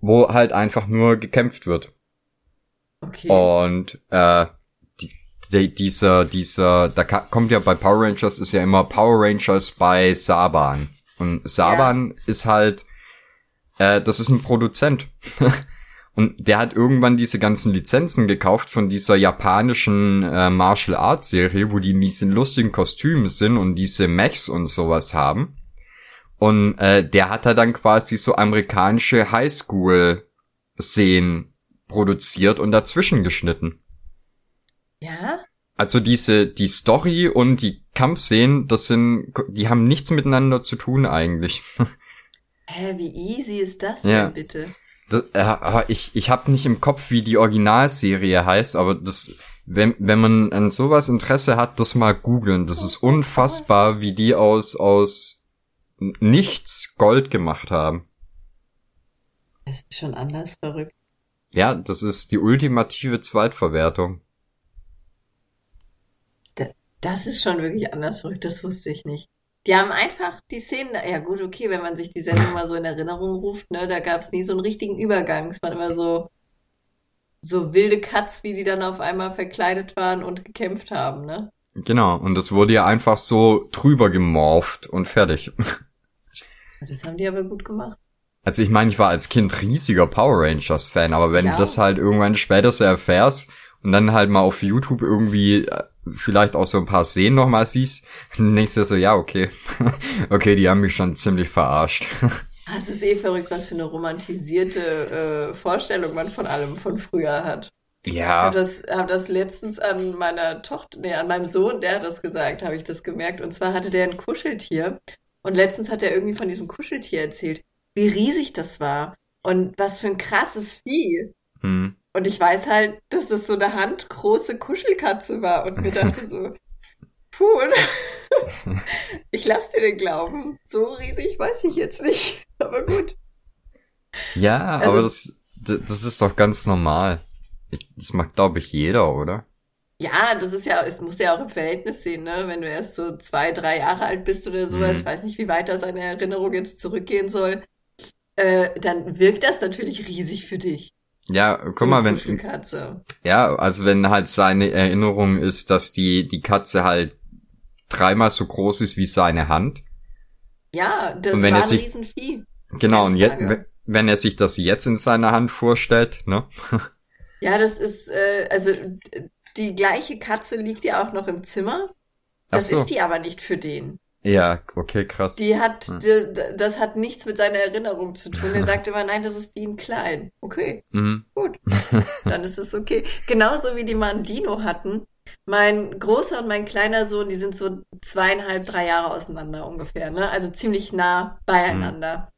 wo halt einfach nur gekämpft wird. Okay. Und äh, die, die, dieser, dieser, da kommt ja bei Power Rangers ist ja immer Power Rangers bei Saban. Und Saban ist halt, äh, das ist ein Produzent. [LAUGHS] Und der hat irgendwann diese ganzen Lizenzen gekauft von dieser japanischen äh, Martial Arts Serie, wo die in diesen lustigen Kostümen sind und diese Mechs und sowas haben. Und äh, der hat da dann quasi so amerikanische Highschool-Szenen produziert und dazwischen geschnitten. Ja? Also diese, die Story und die Kampfszenen, das sind, die haben nichts miteinander zu tun eigentlich. [LAUGHS] Hä, wie easy ist das Ja. denn bitte? Das, äh, aber ich, ich habe nicht im Kopf, wie die Originalserie heißt, aber das, wenn, wenn man an sowas Interesse hat, das mal googeln. Das ist unfassbar, wie die aus, aus nichts Gold gemacht haben. Das ist schon anders verrückt. Ja, das ist die ultimative Zweitverwertung. Das ist schon wirklich anders verrückt, das wusste ich nicht. Die haben einfach die Szenen, ja gut, okay, wenn man sich die Sendung mal so in Erinnerung ruft, ne, da gab es nie so einen richtigen Übergang. Es waren immer so, so wilde Cuts, wie die dann auf einmal verkleidet waren und gekämpft haben, ne? Genau, und das wurde ja einfach so drüber gemorpht und fertig. [LAUGHS] Das haben die aber gut gemacht. Also ich meine, ich war als Kind riesiger Power Rangers Fan, aber wenn Ja. du das halt irgendwann später so erfährst und dann halt mal auf YouTube irgendwie äh, vielleicht auch so ein paar Szenen nochmal siehst, [LAUGHS] dann denkst du dir so, ja, okay. [LAUGHS] okay, die haben mich schon ziemlich verarscht. [LAUGHS] Es ist eh verrückt, was für eine romantisierte äh, Vorstellung man von allem von früher hat. Ich ja, habe das, hab das letztens an meiner Tochter, nee, an meinem Sohn, der hat das gesagt, habe ich das gemerkt. Und zwar hatte der ein Kuscheltier. Und letztens hat er irgendwie von diesem Kuscheltier erzählt, wie riesig das war. Und was für ein krasses Vieh. hm. Und ich weiß halt, dass das so eine handgroße Kuschelkatze war. Und mir dachte so, [LAUGHS] puh, [LAUGHS] ich lass dir den glauben. So riesig weiß ich jetzt nicht. [LAUGHS] Aber gut. ja, Also- aber das, das ist doch ganz normal. Das macht, glaube ich, jeder, oder? Ja, das ist ja, es muss ja auch im Verhältnis sehen, ne? Wenn du erst so zwei, drei Jahre alt bist oder sowas, Mhm. ich weiß nicht, wie weit da seine Erinnerung jetzt zurückgehen soll, äh, dann wirkt das natürlich riesig für dich. Ja, So guck mal, eine wenn. Ja, also wenn halt seine Erinnerung ist, dass die, die Katze halt dreimal so groß ist wie seine Hand. Ja, das Und wenn war er ein sich- Riesenvieh. Genau, und jetzt, wenn er sich das jetzt in seiner Hand vorstellt, ne? Ja, das ist, äh, also die gleiche Katze liegt ja auch noch im Zimmer. Das so. ist die aber nicht für den. Ja, okay, krass. Die hat, Hm. d- d- das hat nichts mit seiner Erinnerung zu tun. Er sagt immer, nein, das ist die in klein. Okay. Mhm. Gut, [LAUGHS] dann ist es okay. Genauso wie die mal einen Dino hatten. Mein großer und mein kleiner Sohn, die sind so zweieinhalb, drei Jahre auseinander ungefähr, ne? Also ziemlich nah beieinander.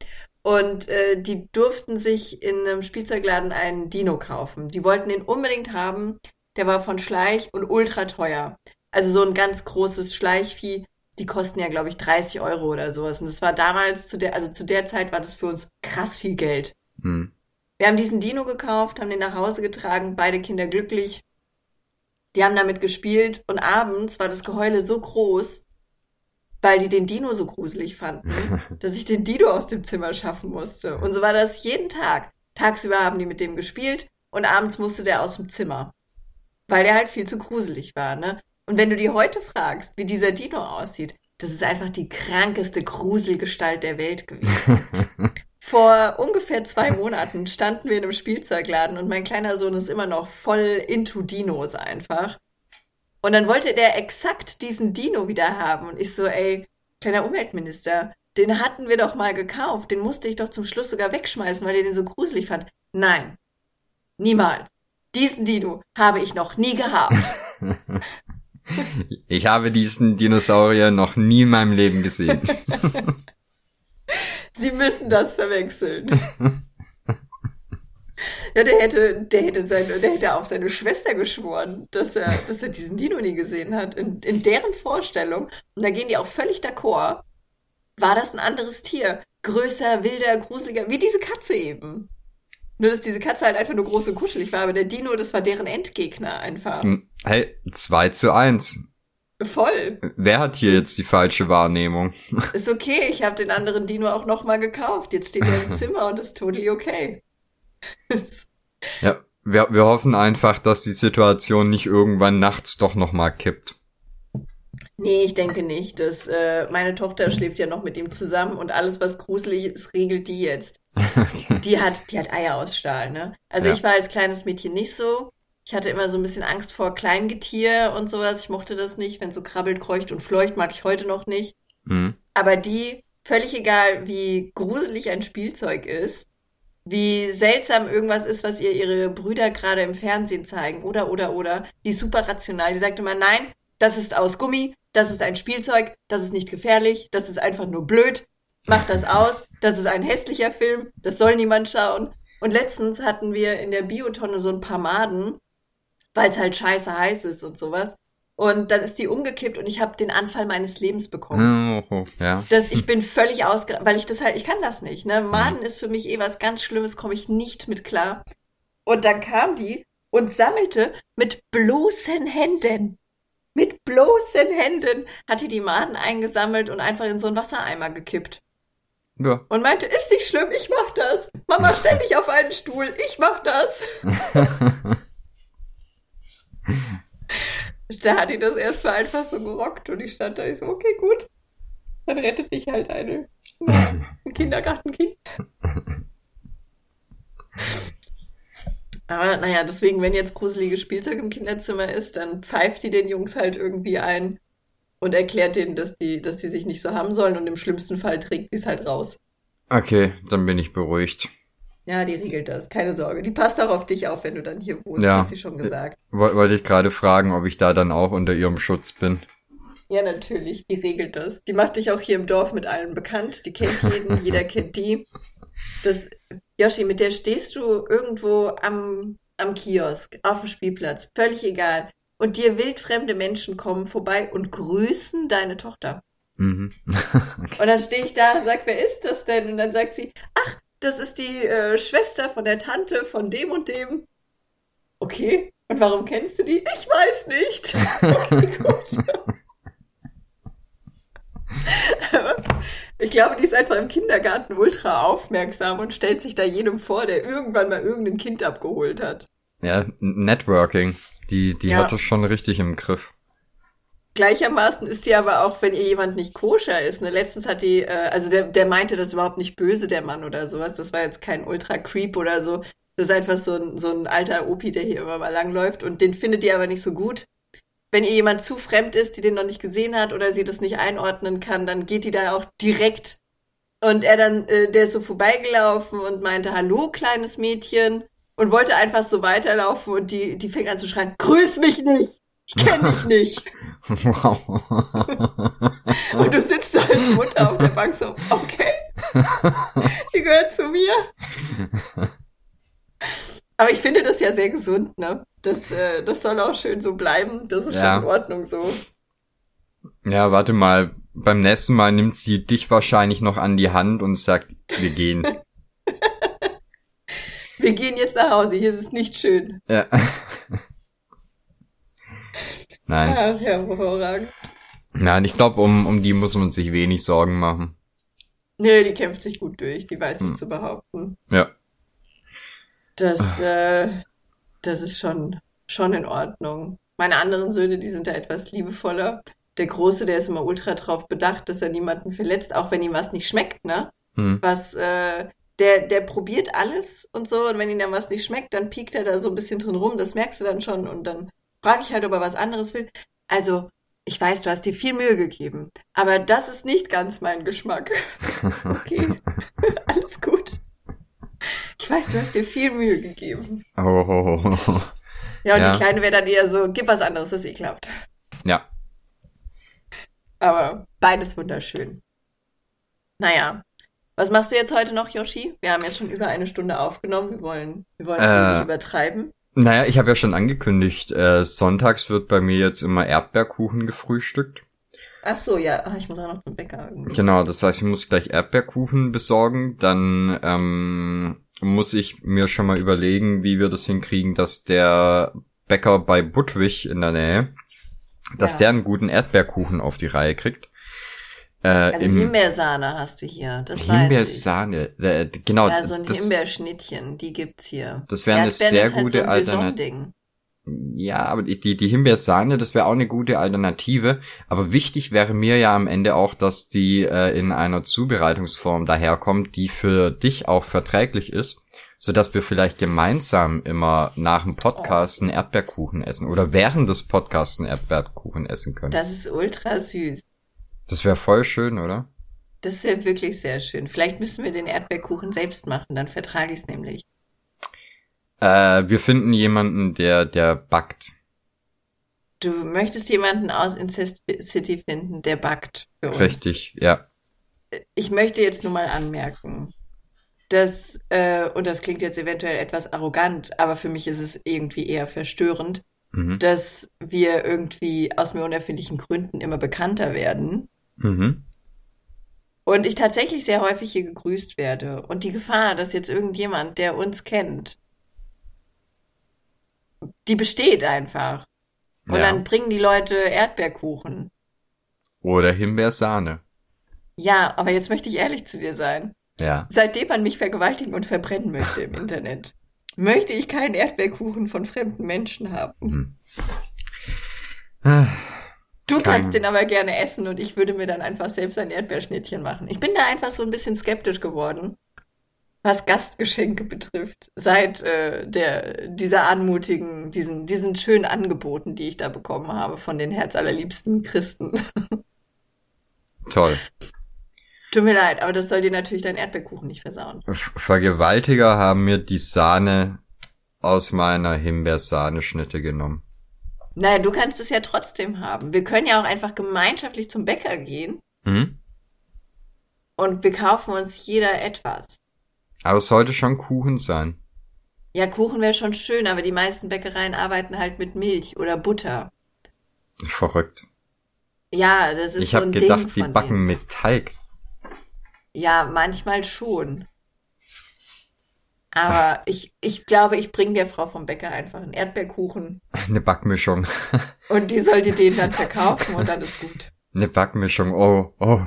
Und äh, die durften sich in einem Spielzeugladen einen Dino kaufen. Die wollten den unbedingt haben. Der war von Schleich und ultra teuer. Also so ein ganz großes Schleichvieh. Die kosten ja, glaube ich, 30 Euro oder sowas. Und das war damals zu der, also zu der Zeit war das für uns krass viel Geld. Hm. Wir haben diesen Dino gekauft, haben den nach Hause getragen, beide Kinder glücklich. Die haben damit gespielt und abends war das Geheule so groß, weil die den Dino so gruselig fanden, [LAUGHS] dass ich den Dino aus dem Zimmer schaffen musste. Und so war das jeden Tag. Tagsüber haben die mit dem gespielt und abends musste der aus dem Zimmer, weil der halt viel zu gruselig war. Ne? Und wenn du die heute fragst, wie dieser Dino aussieht, das ist einfach die krankeste Gruselgestalt der Welt gewesen. [LAUGHS] Vor ungefähr zwei Monaten standen wir in einem Spielzeugladen und mein kleiner Sohn ist immer noch voll into Dinos einfach. Und dann wollte der exakt diesen Dino wieder haben und ich so, ey, kleiner Umweltminister, den hatten wir doch mal gekauft, den musste ich doch zum Schluss sogar wegschmeißen, weil ihr den so gruselig fand. Nein, niemals. Diesen Dino habe ich noch nie gehabt. [LAUGHS] [LAUGHS] Ich habe diesen Dinosaurier noch nie in meinem Leben gesehen. [LAUGHS] Sie müssen das verwechseln. ja, der hätte, der hätte seine, der hätte auf seine Schwester geschworen, dass er, dass er diesen Dino nie gesehen hat. In, in deren Vorstellung, und da gehen die auch völlig d'accord, war das ein anderes Tier. Größer, wilder, gruseliger, wie diese Katze eben. Nur, dass diese Katze halt einfach nur groß und kuschelig war, aber der Dino, das war deren Endgegner einfach. Hm, hey, 2 zu 1. Voll. Wer hat hier jetzt die falsche Wahrnehmung? [LAUGHS] Ist okay, ich habe den anderen Dino auch nochmal gekauft. Jetzt steht er im [LAUGHS] Zimmer und ist totally okay. ja, wir, wir hoffen einfach, dass die Situation nicht irgendwann nachts doch nochmal kippt. Nee, ich denke nicht. Das, äh, meine Tochter schläft ja noch mit ihm zusammen und alles, was gruselig ist, regelt die jetzt. [LAUGHS] Die hat, die hat Eier aus Stahl, ne? Also ja. ich war als kleines Mädchen nicht so. Ich hatte immer so ein bisschen Angst vor Kleingetier und sowas. Ich mochte das nicht, wenn es so krabbelt, kreucht und fleucht, mag ich heute noch nicht. Mhm. Aber die, völlig egal, wie gruselig ein Spielzeug ist, wie seltsam irgendwas ist, was ihr ihre Brüder gerade im Fernsehen zeigen, oder, oder, oder, die ist super rational. Die sagt immer, nein, das ist aus Gummi, das ist ein Spielzeug, das ist nicht gefährlich, das ist einfach nur blöd, mach das aus, das ist ein hässlicher Film, das soll niemand schauen. Und letztens hatten wir in der Biotonne so ein paar Maden, weil es halt scheiße heiß ist und sowas. Und dann ist die umgekippt und ich habe den Anfall meines Lebens bekommen. Oh, ja. Das, ich bin völlig ausge... Weil ich das halt... Ich kann das nicht. Ne? Maden mhm. ist für mich eh was ganz Schlimmes, komme ich nicht mit klar. Und dann kam die und sammelte mit bloßen Händen, mit bloßen Händen, hat die die Maden eingesammelt und einfach in so einen Wassereimer gekippt. Ja. Und meinte, ist nicht schlimm, ich mach das. Mama, [LAUGHS] stell dich auf einen Stuhl, ich mach das. [LAUGHS] da hat die das erstmal einfach so gerockt und ich stand da, ich so, okay, gut. Dann rettet mich halt eine, [LAUGHS] ein Kindergartenkind. Aber naja, deswegen, wenn jetzt gruseliges Spielzeug im Kinderzimmer ist, dann pfeift die den Jungs halt irgendwie ein und erklärt denen, dass die, dass die sich nicht so haben sollen und im schlimmsten Fall trägt sie es halt raus. Okay, dann bin ich beruhigt. Ja, die regelt das, keine Sorge. Die passt auch auf dich auf, wenn du dann hier wohnst, ja. hat sie schon gesagt. Wollte ich gerade fragen, ob ich da dann auch unter ihrem Schutz bin. Ja, natürlich, die regelt das. Die macht dich auch hier im Dorf mit allen bekannt. Die kennt jeden, [LAUGHS] jeder kennt die. Das, Yoshi, mit der stehst du irgendwo am, am Kiosk, auf dem Spielplatz, völlig egal. Und dir wildfremde Menschen kommen vorbei und grüßen deine Tochter. Mhm. [LAUGHS] Und dann stehe ich da und sag, wer ist das denn? Und dann sagt sie, ach, das ist die äh, Schwester von der Tante von dem und dem. Okay, und warum kennst du die? Ich weiß nicht. [LAUGHS] Okay, gut. [LAUGHS] [LAUGHS] ich glaube, die ist einfach im Kindergarten ultra aufmerksam und stellt sich da jedem vor, der irgendwann mal irgendein Kind abgeholt hat. Ja, Networking. Die, die ja. hat das schon richtig im Griff. Gleichermaßen ist die aber auch, wenn ihr jemand nicht koscher ist. Ne? Letztens hat die, äh, also der, der meinte das überhaupt nicht böse, der Mann oder sowas. Das war jetzt kein Ultra-Creep oder so. Das ist einfach so ein, so ein alter Opi, der hier immer mal langläuft. Und den findet ihr aber nicht so gut. Wenn ihr jemand zu fremd ist, die den noch nicht gesehen hat oder sie das nicht einordnen kann, dann geht die da auch direkt. Und er dann, äh, der ist so vorbeigelaufen und meinte, hallo, kleines Mädchen. Und wollte einfach so weiterlaufen und die, die fängt an zu schreien, grüß mich nicht! Ich kenne dich [LAUGHS] nicht. Wow. Und du sitzt da als Mutter auf der Bank so, okay. [LAUGHS] Die gehört zu mir. [LAUGHS] Aber ich finde das ja sehr gesund, ne? Das, äh, das soll auch schön so bleiben. Das ist Ja. schon in Ordnung so. Ja, warte mal. Beim nächsten Mal nimmt sie dich wahrscheinlich noch an die Hand und sagt, wir gehen. [LAUGHS] Wir gehen jetzt nach Hause, hier ist es nicht schön. ja. [LAUGHS] Nein. Ach, hervorragend. Nein, ich glaube, um, um die muss man sich wenig Sorgen machen. Nö, die kämpft sich gut durch, die weiß ich Hm. zu behaupten. Ja. Das, äh, das ist schon, schon in Ordnung. Meine anderen Söhne, die sind da etwas liebevoller. Der Große, der ist immer ultra drauf bedacht, dass er niemanden verletzt, auch wenn ihm was nicht schmeckt, ne? Hm. Was, äh, der, der probiert alles und so, und wenn ihm dann was nicht schmeckt, dann piekt er da so ein bisschen drin rum, das merkst du dann schon, und dann frage ich halt, ob er was anderes will. Also, ich weiß, du hast dir viel Mühe gegeben, aber das ist nicht ganz mein Geschmack. [LAUGHS] Okay, [LAUGHS] alles gut. Ich weiß, du hast dir viel Mühe gegeben. Oh, oh, oh, oh. Ja, und Ja. die Kleine wäre dann eher so, gib was anderes, das ekelhaft. Ja. Aber beides wunderschön. Naja. Was machst du jetzt heute noch, Yoshi? Wir haben jetzt schon über eine Stunde aufgenommen. Wir wollen, wir wollen es Äh. nicht übertreiben. Naja, ich habe ja schon angekündigt, äh, sonntags wird bei mir jetzt immer Erdbeerkuchen gefrühstückt. Ach so, ja. Ach, ich muss auch noch zum Bäcker irgendwie. Genau, das heißt, ich muss gleich Erdbeerkuchen besorgen. Dann ähm, muss ich mir schon mal überlegen, wie wir das hinkriegen, dass der Bäcker bei Budwig in der Nähe, dass Ja. der einen guten Erdbeerkuchen auf die Reihe kriegt. Äh, Also im Himbeersahne hast du hier. Das weiß ich. Himbeersahne. Äh, genau, Ja, so ein das, Himbeerschnittchen, die gibt's hier. das wäre eine sehr ist halt gute so ein Alternative. Ja, aber die, die, die Himbeersahne, das wäre auch eine gute Alternative. Aber wichtig wäre mir ja am Ende auch, dass die äh, in einer Zubereitungsform daherkommt, die für dich auch verträglich ist, sodass wir vielleicht gemeinsam immer nach dem Podcast einen Erdbeerkuchen essen oder während des Podcasts einen Erdbeerkuchen essen können. Das ist ultra süß. Das wäre voll schön, oder? Das wäre wirklich sehr schön. Vielleicht müssen wir den Erdbeerkuchen selbst machen, dann vertrage ich es nämlich. Äh, wir finden jemanden, der, der backt. Du möchtest jemanden aus Incest City finden, der backt für uns. Richtig, ja. Ich möchte jetzt nur mal anmerken, dass, äh, und das klingt jetzt eventuell etwas arrogant, aber für mich ist es irgendwie eher verstörend, Mhm. dass wir irgendwie aus mir unerfindlichen Gründen immer bekannter werden Mhm. und ich tatsächlich sehr häufig hier gegrüßt werde. Und die Gefahr, dass jetzt irgendjemand, der uns kennt, die besteht einfach. Und Ja. dann bringen die Leute Erdbeerkuchen. Oder Himbeersahne. Ja, aber jetzt möchte ich ehrlich zu dir sein. Ja. Seitdem man mich vergewaltigen und verbrennen möchte im Internet, [LAUGHS] möchte ich keinen Erdbeerkuchen von fremden Menschen haben. Ah. Du Kein- kannst den aber gerne essen und ich würde mir dann einfach selbst ein Erdbeerschnittchen machen. Ich bin da einfach so ein bisschen skeptisch geworden, was Gastgeschenke betrifft, seit äh, der dieser anmutigen, diesen diesen schönen Angeboten, die ich da bekommen habe von den herzallerliebsten Christen. [LAUGHS] Toll. Tut mir leid, aber das soll dir natürlich deinen Erdbeerkuchen nicht versauen. Ver- Vergewaltiger haben mir die Sahne aus meiner Himbeersahneschnitte genommen. Naja, du kannst es ja trotzdem haben. Wir können ja auch einfach gemeinschaftlich zum Bäcker gehen Hm? und wir kaufen uns jeder etwas. Aber es sollte schon Kuchen sein. Ja, Kuchen wäre schon schön, aber die meisten Bäckereien arbeiten halt mit Milch oder Butter. Verrückt. Ja, das ist Ich so habe ein gedacht, Ding die von backen denen. mit Teig. Ja, manchmal schon. Aber ich, ich glaube, ich bringe der Frau vom Bäcker einfach einen Erdbeerkuchen Eine Backmischung. [LAUGHS] und die soll dir den dann verkaufen und dann ist gut. Eine Backmischung. Oh, oh.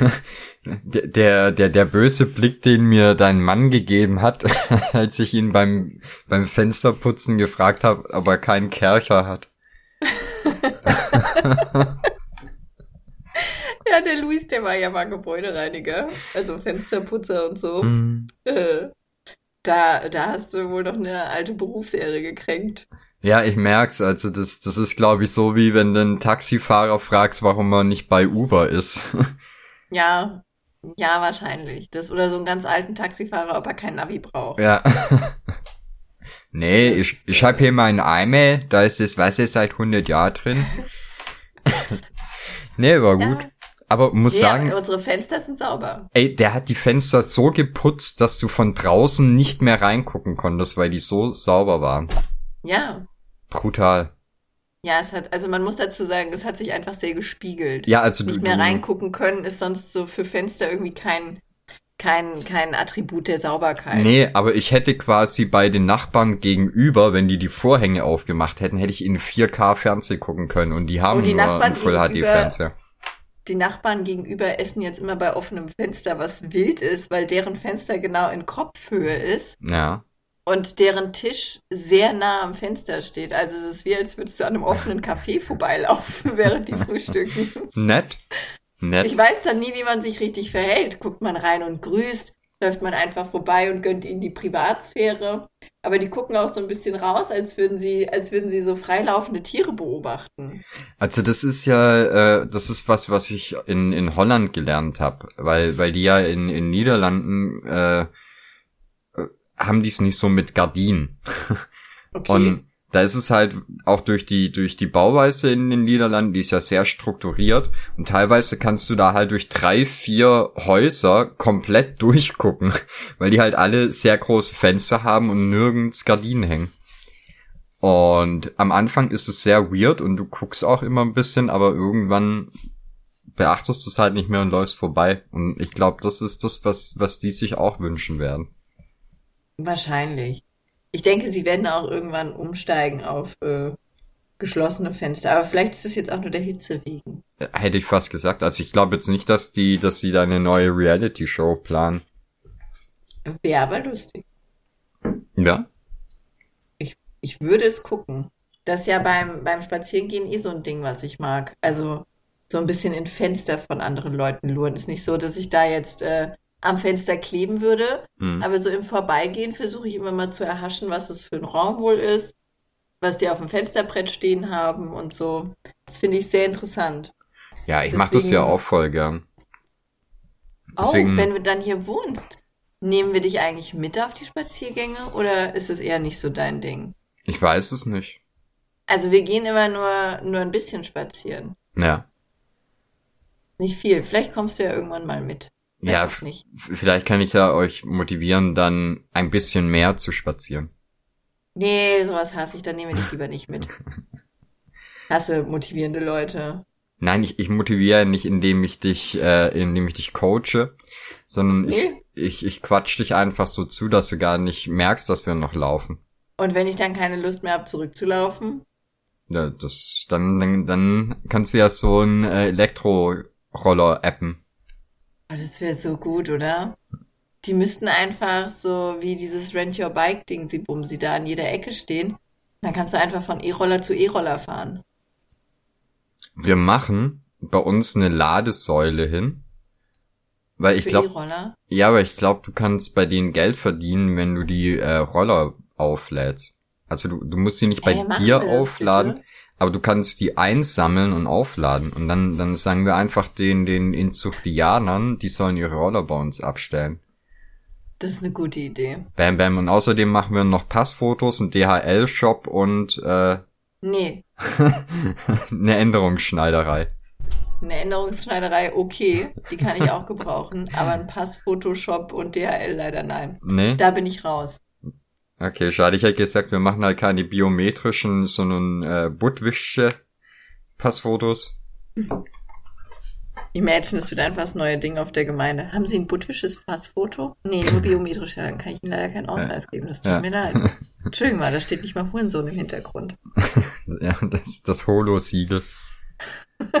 [LAUGHS] Der, der, der, der böse Blick, den mir dein Mann gegeben hat, [LAUGHS] als ich ihn beim, beim Fensterputzen gefragt habe, ob er keinen Kercher hat. [LAUGHS] Ja, der Luis, der war ja mal Gebäudereiniger, also Fensterputzer und so. Äh, da, da hast du wohl noch eine alte Berufsehre gekränkt. Ja, ich merk's. Also das, das ist, glaube ich, so wie wenn du einen Taxifahrer fragst, warum er nicht bei Uber ist. [LAUGHS] Ja, ja, wahrscheinlich. Das oder so einen ganz alten Taxifahrer, ob er kein Navi braucht. ja. [LAUGHS] nee, ich, ich hab hier meinen Eimer, da ist das Wasser seit 100 Jahren drin. [LAUGHS] nee, war gut. Ja. aber muss ja, sagen, unsere Fenster sind sauber. ey, der hat die Fenster so geputzt, dass du von draußen nicht mehr reingucken konntest, weil die so sauber waren. Ja. Brutal. Ja, es hat, also man muss dazu sagen, es hat sich einfach sehr gespiegelt. Ja, also Nicht du, mehr du reingucken können ist sonst so für Fenster irgendwie kein, kein, kein Attribut der Sauberkeit. Nee, aber ich hätte quasi bei den Nachbarn gegenüber, wenn die die Vorhänge aufgemacht hätten, hätte ich in 4K Fernsehen gucken können und die haben Und die nur Nachbarn einen Full HD Fernseher. Die Nachbarn gegenüber essen jetzt immer bei offenem Fenster, was wild ist, weil deren Fenster genau in Kopfhöhe ist Ja. Und deren Tisch sehr nah am Fenster steht. Also es ist wie, als würdest du an einem offenen Café vorbeilaufen, [LAUGHS] während die frühstücken. Nett. Nett. Ich weiß dann nie, wie man sich richtig verhält. Guckt man rein und grüßt, läuft man einfach vorbei und gönnt ihnen die Privatsphäre. Aber die gucken auch so ein bisschen raus, als würden sie, als würden sie so freilaufende Tiere beobachten. Also das ist ja, äh, das ist was, was ich in, in Holland gelernt habe, weil, weil die ja in, in Niederlanden äh, äh, haben die es nicht so mit Gardinen. [LAUGHS] Okay. Und da ist es halt auch durch die, durch die Bauweise in den Niederlanden, die ist ja sehr strukturiert und teilweise kannst du da halt durch drei, vier Häuser komplett [LAUGHS] durchgucken, weil die halt alle sehr große Fenster haben und nirgends Gardinen hängen. Und am Anfang ist es sehr weird und du guckst auch immer ein bisschen, aber irgendwann beachtest du es halt nicht mehr und läufst vorbei. Und ich glaube, das ist das, was, was die sich auch wünschen werden. Wahrscheinlich. Ich denke, sie werden auch irgendwann umsteigen auf äh, geschlossene Fenster. Aber vielleicht ist das jetzt auch nur der Hitze wegen. Hätte ich fast gesagt. Also ich glaube jetzt nicht, dass die, dass sie da eine neue Reality-Show planen. Wäre aber lustig. Ja. Ich würde es gucken. Das ist ja beim, beim Spazierengehen eh so ein Ding, was ich mag. Also so ein bisschen in Fenster von anderen Leuten luren. Ist nicht so, dass ich da jetzt äh, am Fenster kleben würde, Hm. aber so im Vorbeigehen versuche ich immer mal zu erhaschen, was das für ein Raum wohl ist, was die auf dem Fensterbrett stehen haben und so. Das finde ich sehr interessant. Ja, ich mache das ja Deswegen- auch voll gern. Auch Deswegen, wenn du dann hier wohnst, nehmen wir dich eigentlich mit auf die Spaziergänge oder ist es eher nicht so dein Ding? ich weiß es nicht. Also wir gehen immer nur, nur ein bisschen spazieren. Ja. Nicht viel. Vielleicht kommst du ja irgendwann mal mit. Ja, vielleicht kann ich ja euch motivieren, dann ein bisschen mehr zu spazieren. Nee, sowas hasse ich, dann nehmen wir dich lieber nicht mit. [LAUGHS] Hasse motivierende Leute. Nein, ich, ich motiviere nicht, indem ich dich, äh, indem ich dich coache, sondern Nee. ich, ich, ich quatsch dich einfach so zu, dass du gar nicht merkst, dass wir noch laufen. Und wenn ich dann keine Lust mehr habe, zurückzulaufen, Ja, das, dann, dann, dann kannst du ja so einen äh, Elektroroller appen. Oh, das wäre so gut, oder? Die müssten einfach so wie dieses Rent Your Bike Ding, sie bumsi da an jeder Ecke stehen. Dann kannst du einfach von E-Roller zu E-Roller fahren. Wir machen bei uns eine Ladesäule hin. Weil ich glaube, ja, aber ich glaube, du kannst bei denen Geld verdienen, wenn du die äh, Roller auflädst. Also du, du musst sie nicht bei Ey, dir aufladen, bitte? Aber du kannst die einsammeln und aufladen. Und dann, dann sagen wir einfach den, den Inzuchtianern, die sollen ihre Roller bei uns abstellen. Das ist eine gute Idee. Bam, bam. Und außerdem machen wir noch Passfotos, einen DHL-Shop und äh, Nee, [LAUGHS] eine Änderungsschneiderei. eine Änderungsschneiderei, okay, die kann ich auch gebrauchen, aber ein Pass, Photoshop und DHL leider nein. Nee? Da bin ich raus. Okay, schade. Ich hätte gesagt, wir machen halt keine biometrischen, sondern äh, buttwische Passfotos. Imagine, es wird einfach das neue Ding auf der Gemeinde. Haben Sie ein buttwisches Passfoto? Nee, nur biometrisch. Ja, Dann kann ich Ihnen leider keinen Ausweis geben. Das tut Ja. mir leid. [LAUGHS] Entschuldigung mal, da steht nicht mal Hurensohn im Hintergrund. [LAUGHS] Ja, das, das Holo-Siegel. [LAUGHS]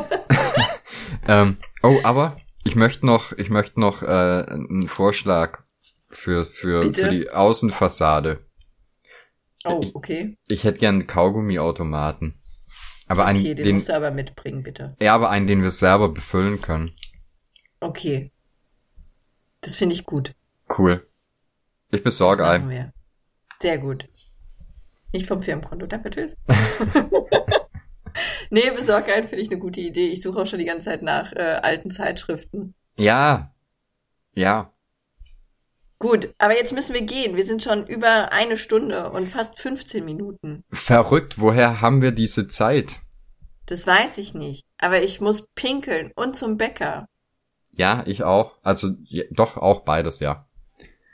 ähm, oh, aber ich möchte noch, ich möchte noch äh, einen Vorschlag für, für, Bitte? für die Außenfassade. Oh, Ich- okay. Ich hätte gern einen Kaugummiautomaten. Aber einen, Okay, den, den, musst du aber mitbringen, bitte. ja, aber einen, den wir selber befüllen können. Okay. Das finde ich gut. Cool. Ich besorge einen. Sehr gut. Nicht vom Firmenkonto. Danke, tschüss. [LAUGHS] [LAUGHS] nee, besorg einen finde ich eine gute Idee. Ich suche auch schon die ganze Zeit nach äh, alten Zeitschriften. Ja. Ja. Gut, aber jetzt müssen wir gehen. Wir sind schon über eine Stunde und fast 15 Minuten. Verrückt, woher haben wir diese Zeit? Das weiß ich nicht. aber ich muss pinkeln und zum Bäcker. Ja, ich auch. Also ja, doch auch beides, ja.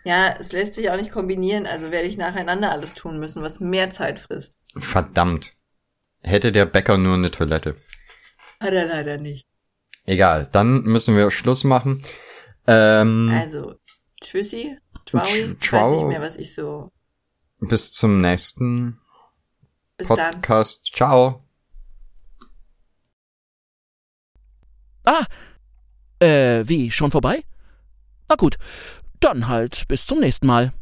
Ja, es lässt sich auch nicht kombinieren, also werde ich nacheinander alles tun müssen, was mehr Zeit frisst. Verdammt. Hätte der Bäcker nur eine Toilette. Hat er leider nicht. Egal, dann müssen wir Schluss machen. Ähm, Also, tschüssi, Tschwaui. Tsch- Ich weiß nicht Tschau. mehr, was ich so. bis zum nächsten Bis dann. Podcast. Ciao. Ah, äh, wie, schon vorbei? Na gut, dann halt bis zum nächsten Mal.